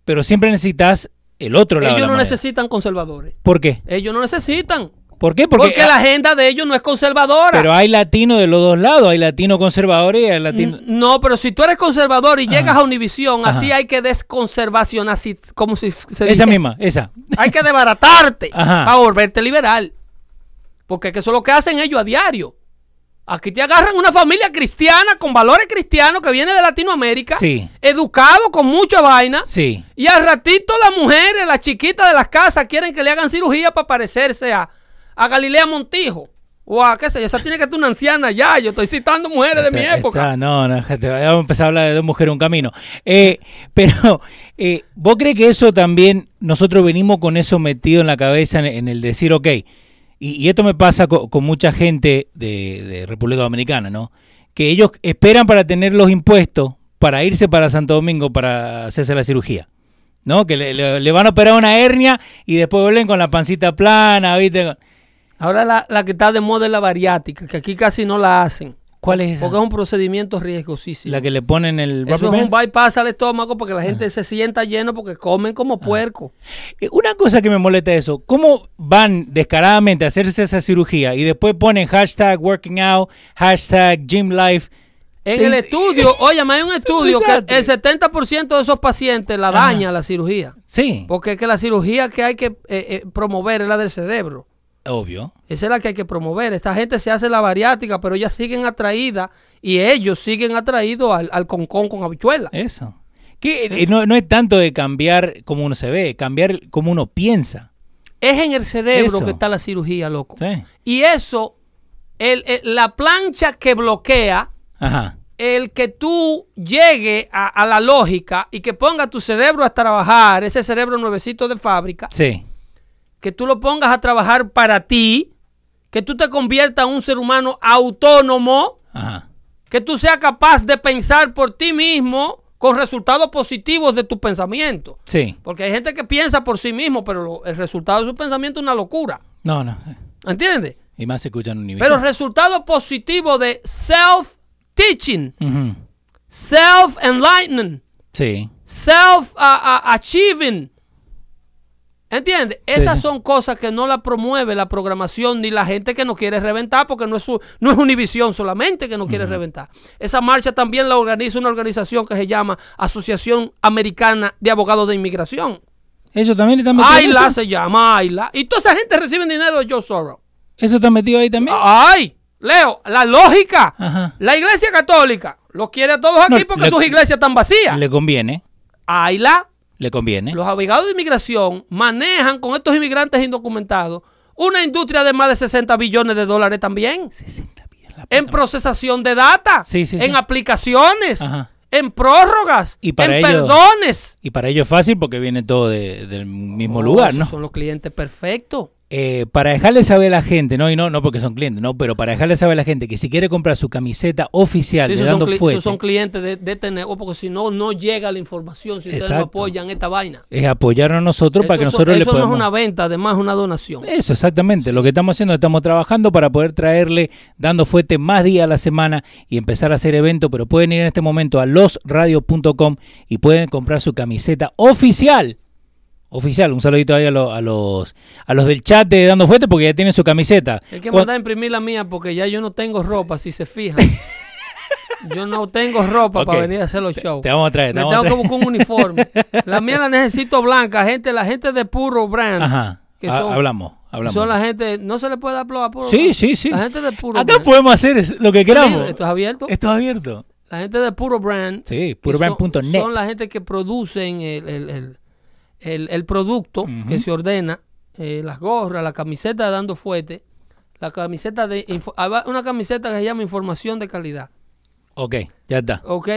pero siempre necesitas el otro lado. de Ellos la no moneda. necesitan conservadores. ¿Por qué? Ellos no necesitan. ¿Por qué? Porque, Porque, la agenda de ellos no es conservadora. pero hay latinos de los dos lados, hay latinos conservadores y hay latinos... No, pero si tú eres conservador y llegas a Univisión, a ti hay que desconservacionar, así como si se Esa dijese. misma, esa. Hay que desbaratarte <laughs> Ajá. para volverte liberal. Porque que eso es lo que hacen ellos a diario. Aquí te agarran una familia cristiana con valores cristianos que viene de Latinoamérica, Sí. educado con mucha vaina. Sí. Y al ratito las mujeres, las chiquitas de las casas, quieren que le hagan cirugía para parecerse a, a Galilea Montijo. O a qué sé yo, esa tiene que ser una anciana ya. Yo estoy citando mujeres de mi época. está- no, no, gente, vamos a empezar a hablar de dos mujeres un camino. Eh, <laughs> pero, eh, ¿vos crees que eso también, nosotros venimos con eso metido en la cabeza en, en el decir, ok, y, esto me pasa co- con, mucha gente de, República Dominicana, ¿no? Que ellos esperan para tener los impuestos para irse para Santo Domingo para hacerse la cirugía. ¿No? Que le, van a operar una hernia y después vuelven con la pancita plana, ¿viste? Ahora la, la que está de moda es la bariátrica, que aquí casi no la hacen. ¿Cuál es esa? Porque es un procedimiento riesgosísimo. La que le ponen el Eso es un bypass al estómago porque la gente se sienta lleno porque comen como puerco. Eh, Una cosa que me molesta es eso, ¿cómo van descaradamente a hacerse esa cirugía y después ponen hashtag working out, hashtag gym life? En el Es- estudio, <laughs> oye, hay un estudio que el 70% de esos pacientes la Ajá. daña la cirugía. Sí, Porque es que la cirugía que hay que eh, eh, promover es la del cerebro. Obvio. Esa es la que hay que promover. Esta gente se hace la bariátrica, pero ellas siguen atraídas y ellos siguen atraídos al, al concón con habichuela. Eso. Que eh, no, no es tanto de cambiar como uno se ve, cambiar como uno piensa. Es en el cerebro Eso. que está la cirugía, loco. Sí. Y eso, el- el- la plancha que bloquea Ajá. el que tú llegue a, a la lógica y que ponga tu cerebro a trabajar, ese cerebro nuevecito de fábrica, Sí. Que tú lo pongas a trabajar para ti, que tú te conviertas en un ser humano autónomo, Ajá. que tú seas capaz de pensar por ti mismo con resultados positivos de tu pensamiento. Sí. Porque hay gente que piensa por sí mismo, pero lo- el resultado de su pensamiento es una locura. No, no. ¿Entiendes? Y más se escuchan un nivel. Pero resultado positivo de self-teaching, Ujú. self-enlightenment, Sí. self-achieving. ¿Entiendes? Esas sí. son cosas que no la promueve la programación ni la gente que no quiere reventar, porque no es, su- no es Univisión solamente que no quiere reventar. Esa marcha también la organiza una organización que se llama Asociación Americana de Abogados de Inmigración. ¿Eso también está metido? eso? se llama, AILA. Y toda esa gente recibe dinero de Joe Soros. ¿Eso está metido ahí también? ¡Ay! Leo, la lógica. Ajá. La iglesia católica los quiere a todos aquí No, porque le- sus iglesias están vacías. Le conviene. AILA Le conviene. Los abogados de inmigración manejan con estos inmigrantes indocumentados una industria de más de 60 billones de dólares también. 60 bien, la En procesación de data, Sí, sí, en sí. aplicaciones, Ajá. en prórrogas, Y para en perdones. Y para ello es fácil porque viene todo de- del mismo Oh, lugar, ¿no? Son los clientes perfectos. Eh, para dejarle saber a la gente, no, y no, no porque son clientes, no, pero para dejarle saber a la gente que si quiere comprar su camiseta oficial Sí, de son, Dando esos son clientes de, de este negocio, porque si no, no llega la información si ustedes no apoyan esta vaina. es apoyarnos a nosotros para que Eso- nosotros le eso no es una venta, además es una donación. Eso, exactamente. Lo que estamos haciendo, estamos trabajando para poder traerle, dando fuerte más días a la semana y empezar a hacer eventos, pero pueden ir en este momento a losradio.com y pueden comprar su camiseta oficial. Oficial, un saludito ahí a, lo- a los a los del chat de Dando Fuerte porque ya tienen su camiseta. Hay que mandar a imprimir la mía porque ya yo no tengo ropa, si se fijan. <laughs> yo no tengo ropa Ok. para venir a hacer los shows. Te vamos a traer. te Me vamos a tengo que traer. buscar un uniforme. <laughs> La mía la necesito blanca, gente, la gente de puro brand. Ajá. que son- hablamos, hablamos. Son la gente, no se le puede dar a puro Sí, brand. sí, sí. La gente de puro Acá brand. podemos hacer lo que queramos. Esto es abierto. Esto es abierto. La gente de puro brand. Sí, que purobrand.net. Son, son la gente que producen el, el- el- el- el producto que se ordena, eh, las gorras, la camiseta de Dando Fuerte, la camiseta de... va- una camiseta que se llama Información de Calidad. Ok, ya está. ¿Ok?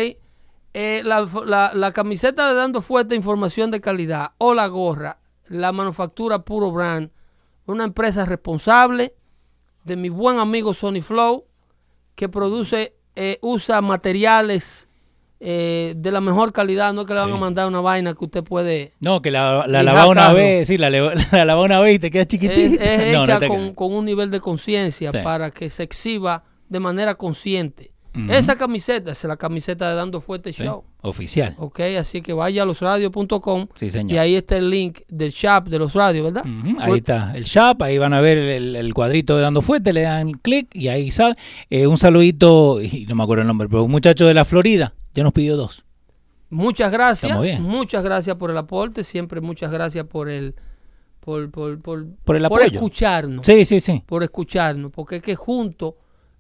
Eh, la, la- la camiseta de Dando Fuerte Información de Calidad o la gorra, la manufactura Puro Brand, una empresa responsable de mi buen amigo Sony Flow, que produce, eh, usa materiales eh, de la mejor calidad, no que le van Sí. a mandar una vaina que usted puede... No, que la, la lavaba una carro. vez, sí, la, <laughs> la lavaba una vez y te queda Es, chiquitita. es <laughs> no hecha te con, con un nivel de conciencia Sí. para que se exhiba de manera consciente. Esa camiseta es la camiseta de Dando Fuerte Sí, Show. Oficial. Ok, así que vaya a losradios.com Sí, señor. y ahí está el link del shop de los radios, ¿verdad? Ahí está el shop, ahí van a ver el, el cuadrito de Dando Fuerte, le dan clic y ahí sale. Eh, un saludito, y no me acuerdo el nombre, pero un muchacho de la Florida ya nos pidió dos. Muchas gracias. Bien. Muchas gracias por el aporte. Siempre muchas gracias por el por, por, por, Por el apoyo. escucharnos. Sí, sí, sí. Por escucharnos. Porque es que juntos,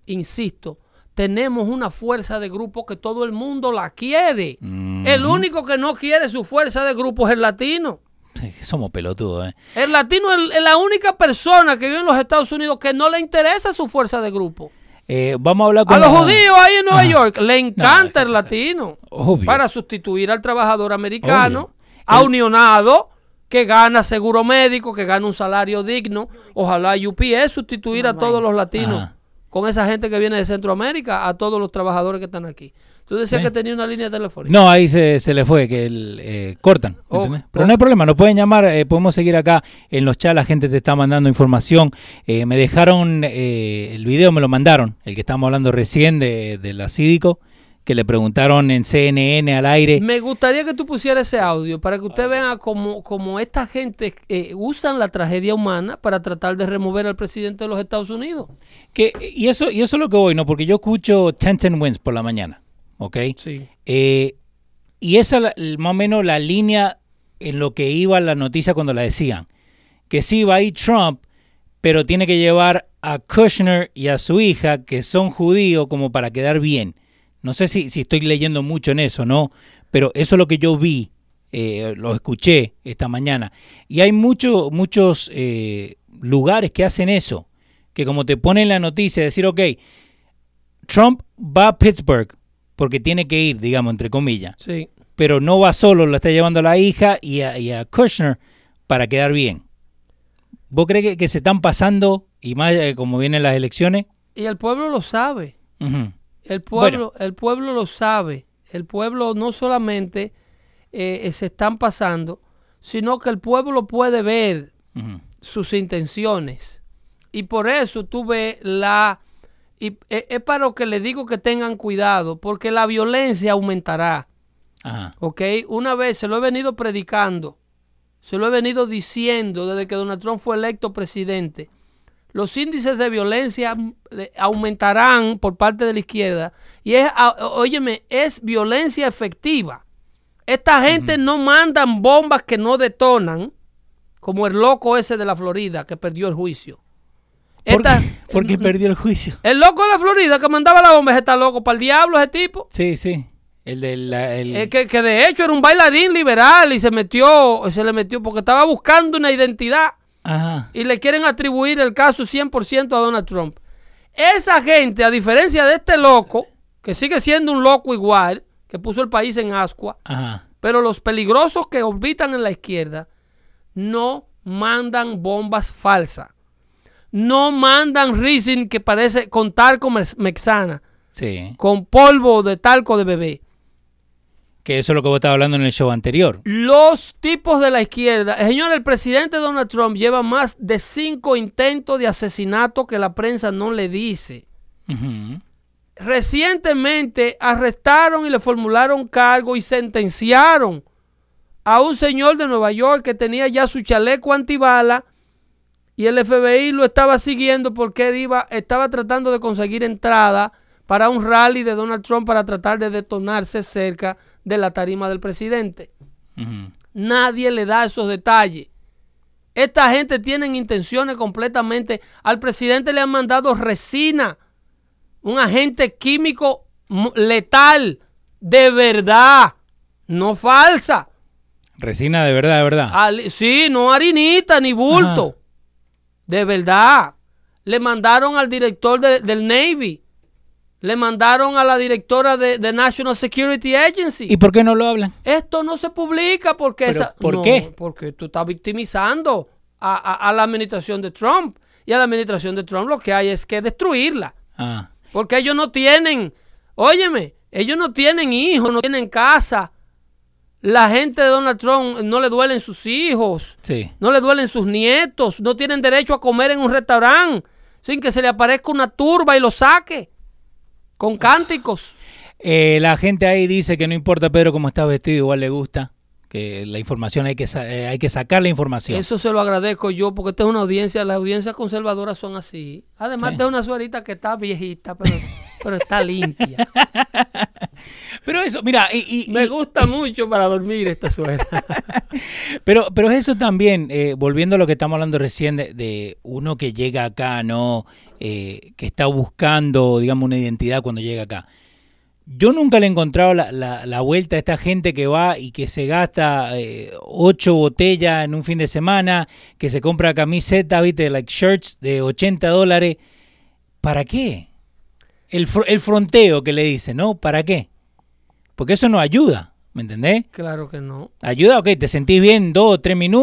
insisto, tenemos una fuerza de grupo que todo el mundo la quiere. Mm, El único que no quiere su fuerza de grupo es el latino. sí, somos pelotudos, ¿eh? El latino es es la única persona que vive en los Estados Unidos que no le interesa su fuerza de grupo. Eh, vamos a hablar con A los la- judíos ahí en Nueva Ajá. York le encanta el latino. Obvio. Para sustituir al trabajador americano, Obvio. aunionado, que gana seguro médico, que gana un salario digno. Ojalá UPS sustituir a todos los latinos Ajá. Con esa gente que viene de Centroamérica, a todos los trabajadores que están aquí. Tú decías que tenía una línea telefónica. No, ahí se, se le fue, que el, eh, cortan. ¿me Oh, entendés? Pero oh. no hay problema, nos pueden llamar, eh, podemos seguir acá en los chats, la gente te está mandando información. Eh, me dejaron, eh, el video me lo mandaron, el que estábamos hablando recién de, de la que le preguntaron en CNN al aire. Me gustaría que tú pusieras ese audio para que usted vea cómo, cómo esta gente eh, usan la tragedia humana para tratar de remover al presidente de los Estados Unidos. Que, y, eso, y eso es lo que voy, ¿no? Porque yo escucho Ten Wins por la mañana, ¿ok? Sí. Eh, y esa es más o menos la línea en lo que iba la noticia cuando la decían. Que sí va a ir Trump, pero tiene que llevar a Kushner y a su hija, que son judíos, como para quedar bien. No sé si, si estoy leyendo mucho en eso, ¿no? Pero eso es lo que yo vi, eh, lo escuché esta mañana. Y hay mucho- muchos eh, lugares que hacen eso, que como te ponen la noticia, decir, ok, Trump va a Pittsburgh porque tiene que ir, digamos, entre comillas, Sí. pero no va solo, lo está llevando a la hija y a, y a Kushner para quedar bien. ¿Vos crees que, que se están pasando, y más eh, como vienen las elecciones? Y el pueblo lo sabe. El pueblo, el pueblo lo sabe. El pueblo no solamente eh, se están pasando, sino que el pueblo puede ver sus intenciones. Y por eso tú ves la... Y eh, es para lo que le digo que tengan cuidado, porque la violencia aumentará. Ajá. ¿Ok? Una vez se lo he venido predicando, se lo he venido diciendo desde que Donald Trump fue electo presidente. Los índices de violencia mm, aumentarán por parte de la izquierda. Y es, óyeme, es violencia efectiva. Esta gente no mandan bombas que no detonan, como el loco ese de la Florida que perdió el juicio. ¿Por, Esta- qué, por qué <laughs> perdió el juicio? el <laughs> loco de la Florida que mandaba la bomba, está loco para el diablo ese tipo. Sí, sí. El de la... el- que, que de hecho era un bailarín liberal y se metió, se le metió porque estaba buscando una identidad Ajá. y le quieren atribuir el caso 100% a Donald Trump. Esa gente, a diferencia de este loco, que sigue siendo un loco igual, que puso el país en ascua, Ajá. pero los peligrosos que orbitan en la izquierda no mandan bombas falsas. No mandan Rising que parece con talco mex- mexana, Sí. con polvo de talco de bebé. Que eso es lo que vos estabas hablando en el show anterior. Los tipos de la izquierda. Señor, el presidente Donald Trump lleva más de cinco intentos de asesinato que la prensa no le dice. Recientemente arrestaron y le formularon cargo y sentenciaron a un señor de Nueva York que tenía ya su chaleco antibala y el FBI lo estaba siguiendo porque él iba, estaba tratando de conseguir entrada para un rally de Donald Trump para tratar de detonarse cerca de la tarima del presidente. Nadie le da esos detalles. Esta gente tiene intenciones completamente. Al presidente le han mandado resina, un agente químico letal, de verdad, no falsa. Resina de verdad, de verdad. Sí, no harinita ni bulto. Ajá. De verdad. Le mandaron al director de- del Navy. Le mandaron a la directora de, de National Security Agency. ¿Y por qué no lo hablan? Esto no se publica porque ¿Pero esa- por no, qué? Porque tú estás victimizando a, a- a la administración de Trump. Y a la administración de Trump lo que hay es que destruirla. Ah. Porque ellos no tienen, óyeme, ellos no tienen hijos, no tienen casa. La gente de Donald Trump no le duelen sus hijos, Sí. no le duelen sus nietos, no tienen derecho a comer en un restaurante sin que se le aparezca una turba y lo saque. Con cánticos. Eh, la gente ahí dice que no importa, Pedro, cómo estás vestido, igual le gusta. Que la información hay que, eh, hay que sacar la información. Eso se lo agradezco yo, porque esta es una audiencia, las audiencias conservadoras son así. Además Sí. de una suerita que está viejita, pero, <laughs> pero está limpia. Pero eso, mira, y, y- Me y- gusta mucho para dormir esta suera. <laughs> pero, pero eso también, eh, volviendo a lo que estamos hablando recién de, de uno que llega acá, ¿no? Eh, que está buscando, digamos, una identidad cuando llega acá. Yo nunca le he encontrado la, la- la vuelta a esta gente que va y que se gasta eh, ocho botellas en un fin de semana, que se compra camiseta, viste, like shirts de 80 dólares. ¿Para qué? El, fr- el fronteo que le dicen, ¿no? ¿Para qué? Porque eso no ayuda, ¿me entendés? Claro que no. Ayuda, ok, te sentís bien dos o tres minutos.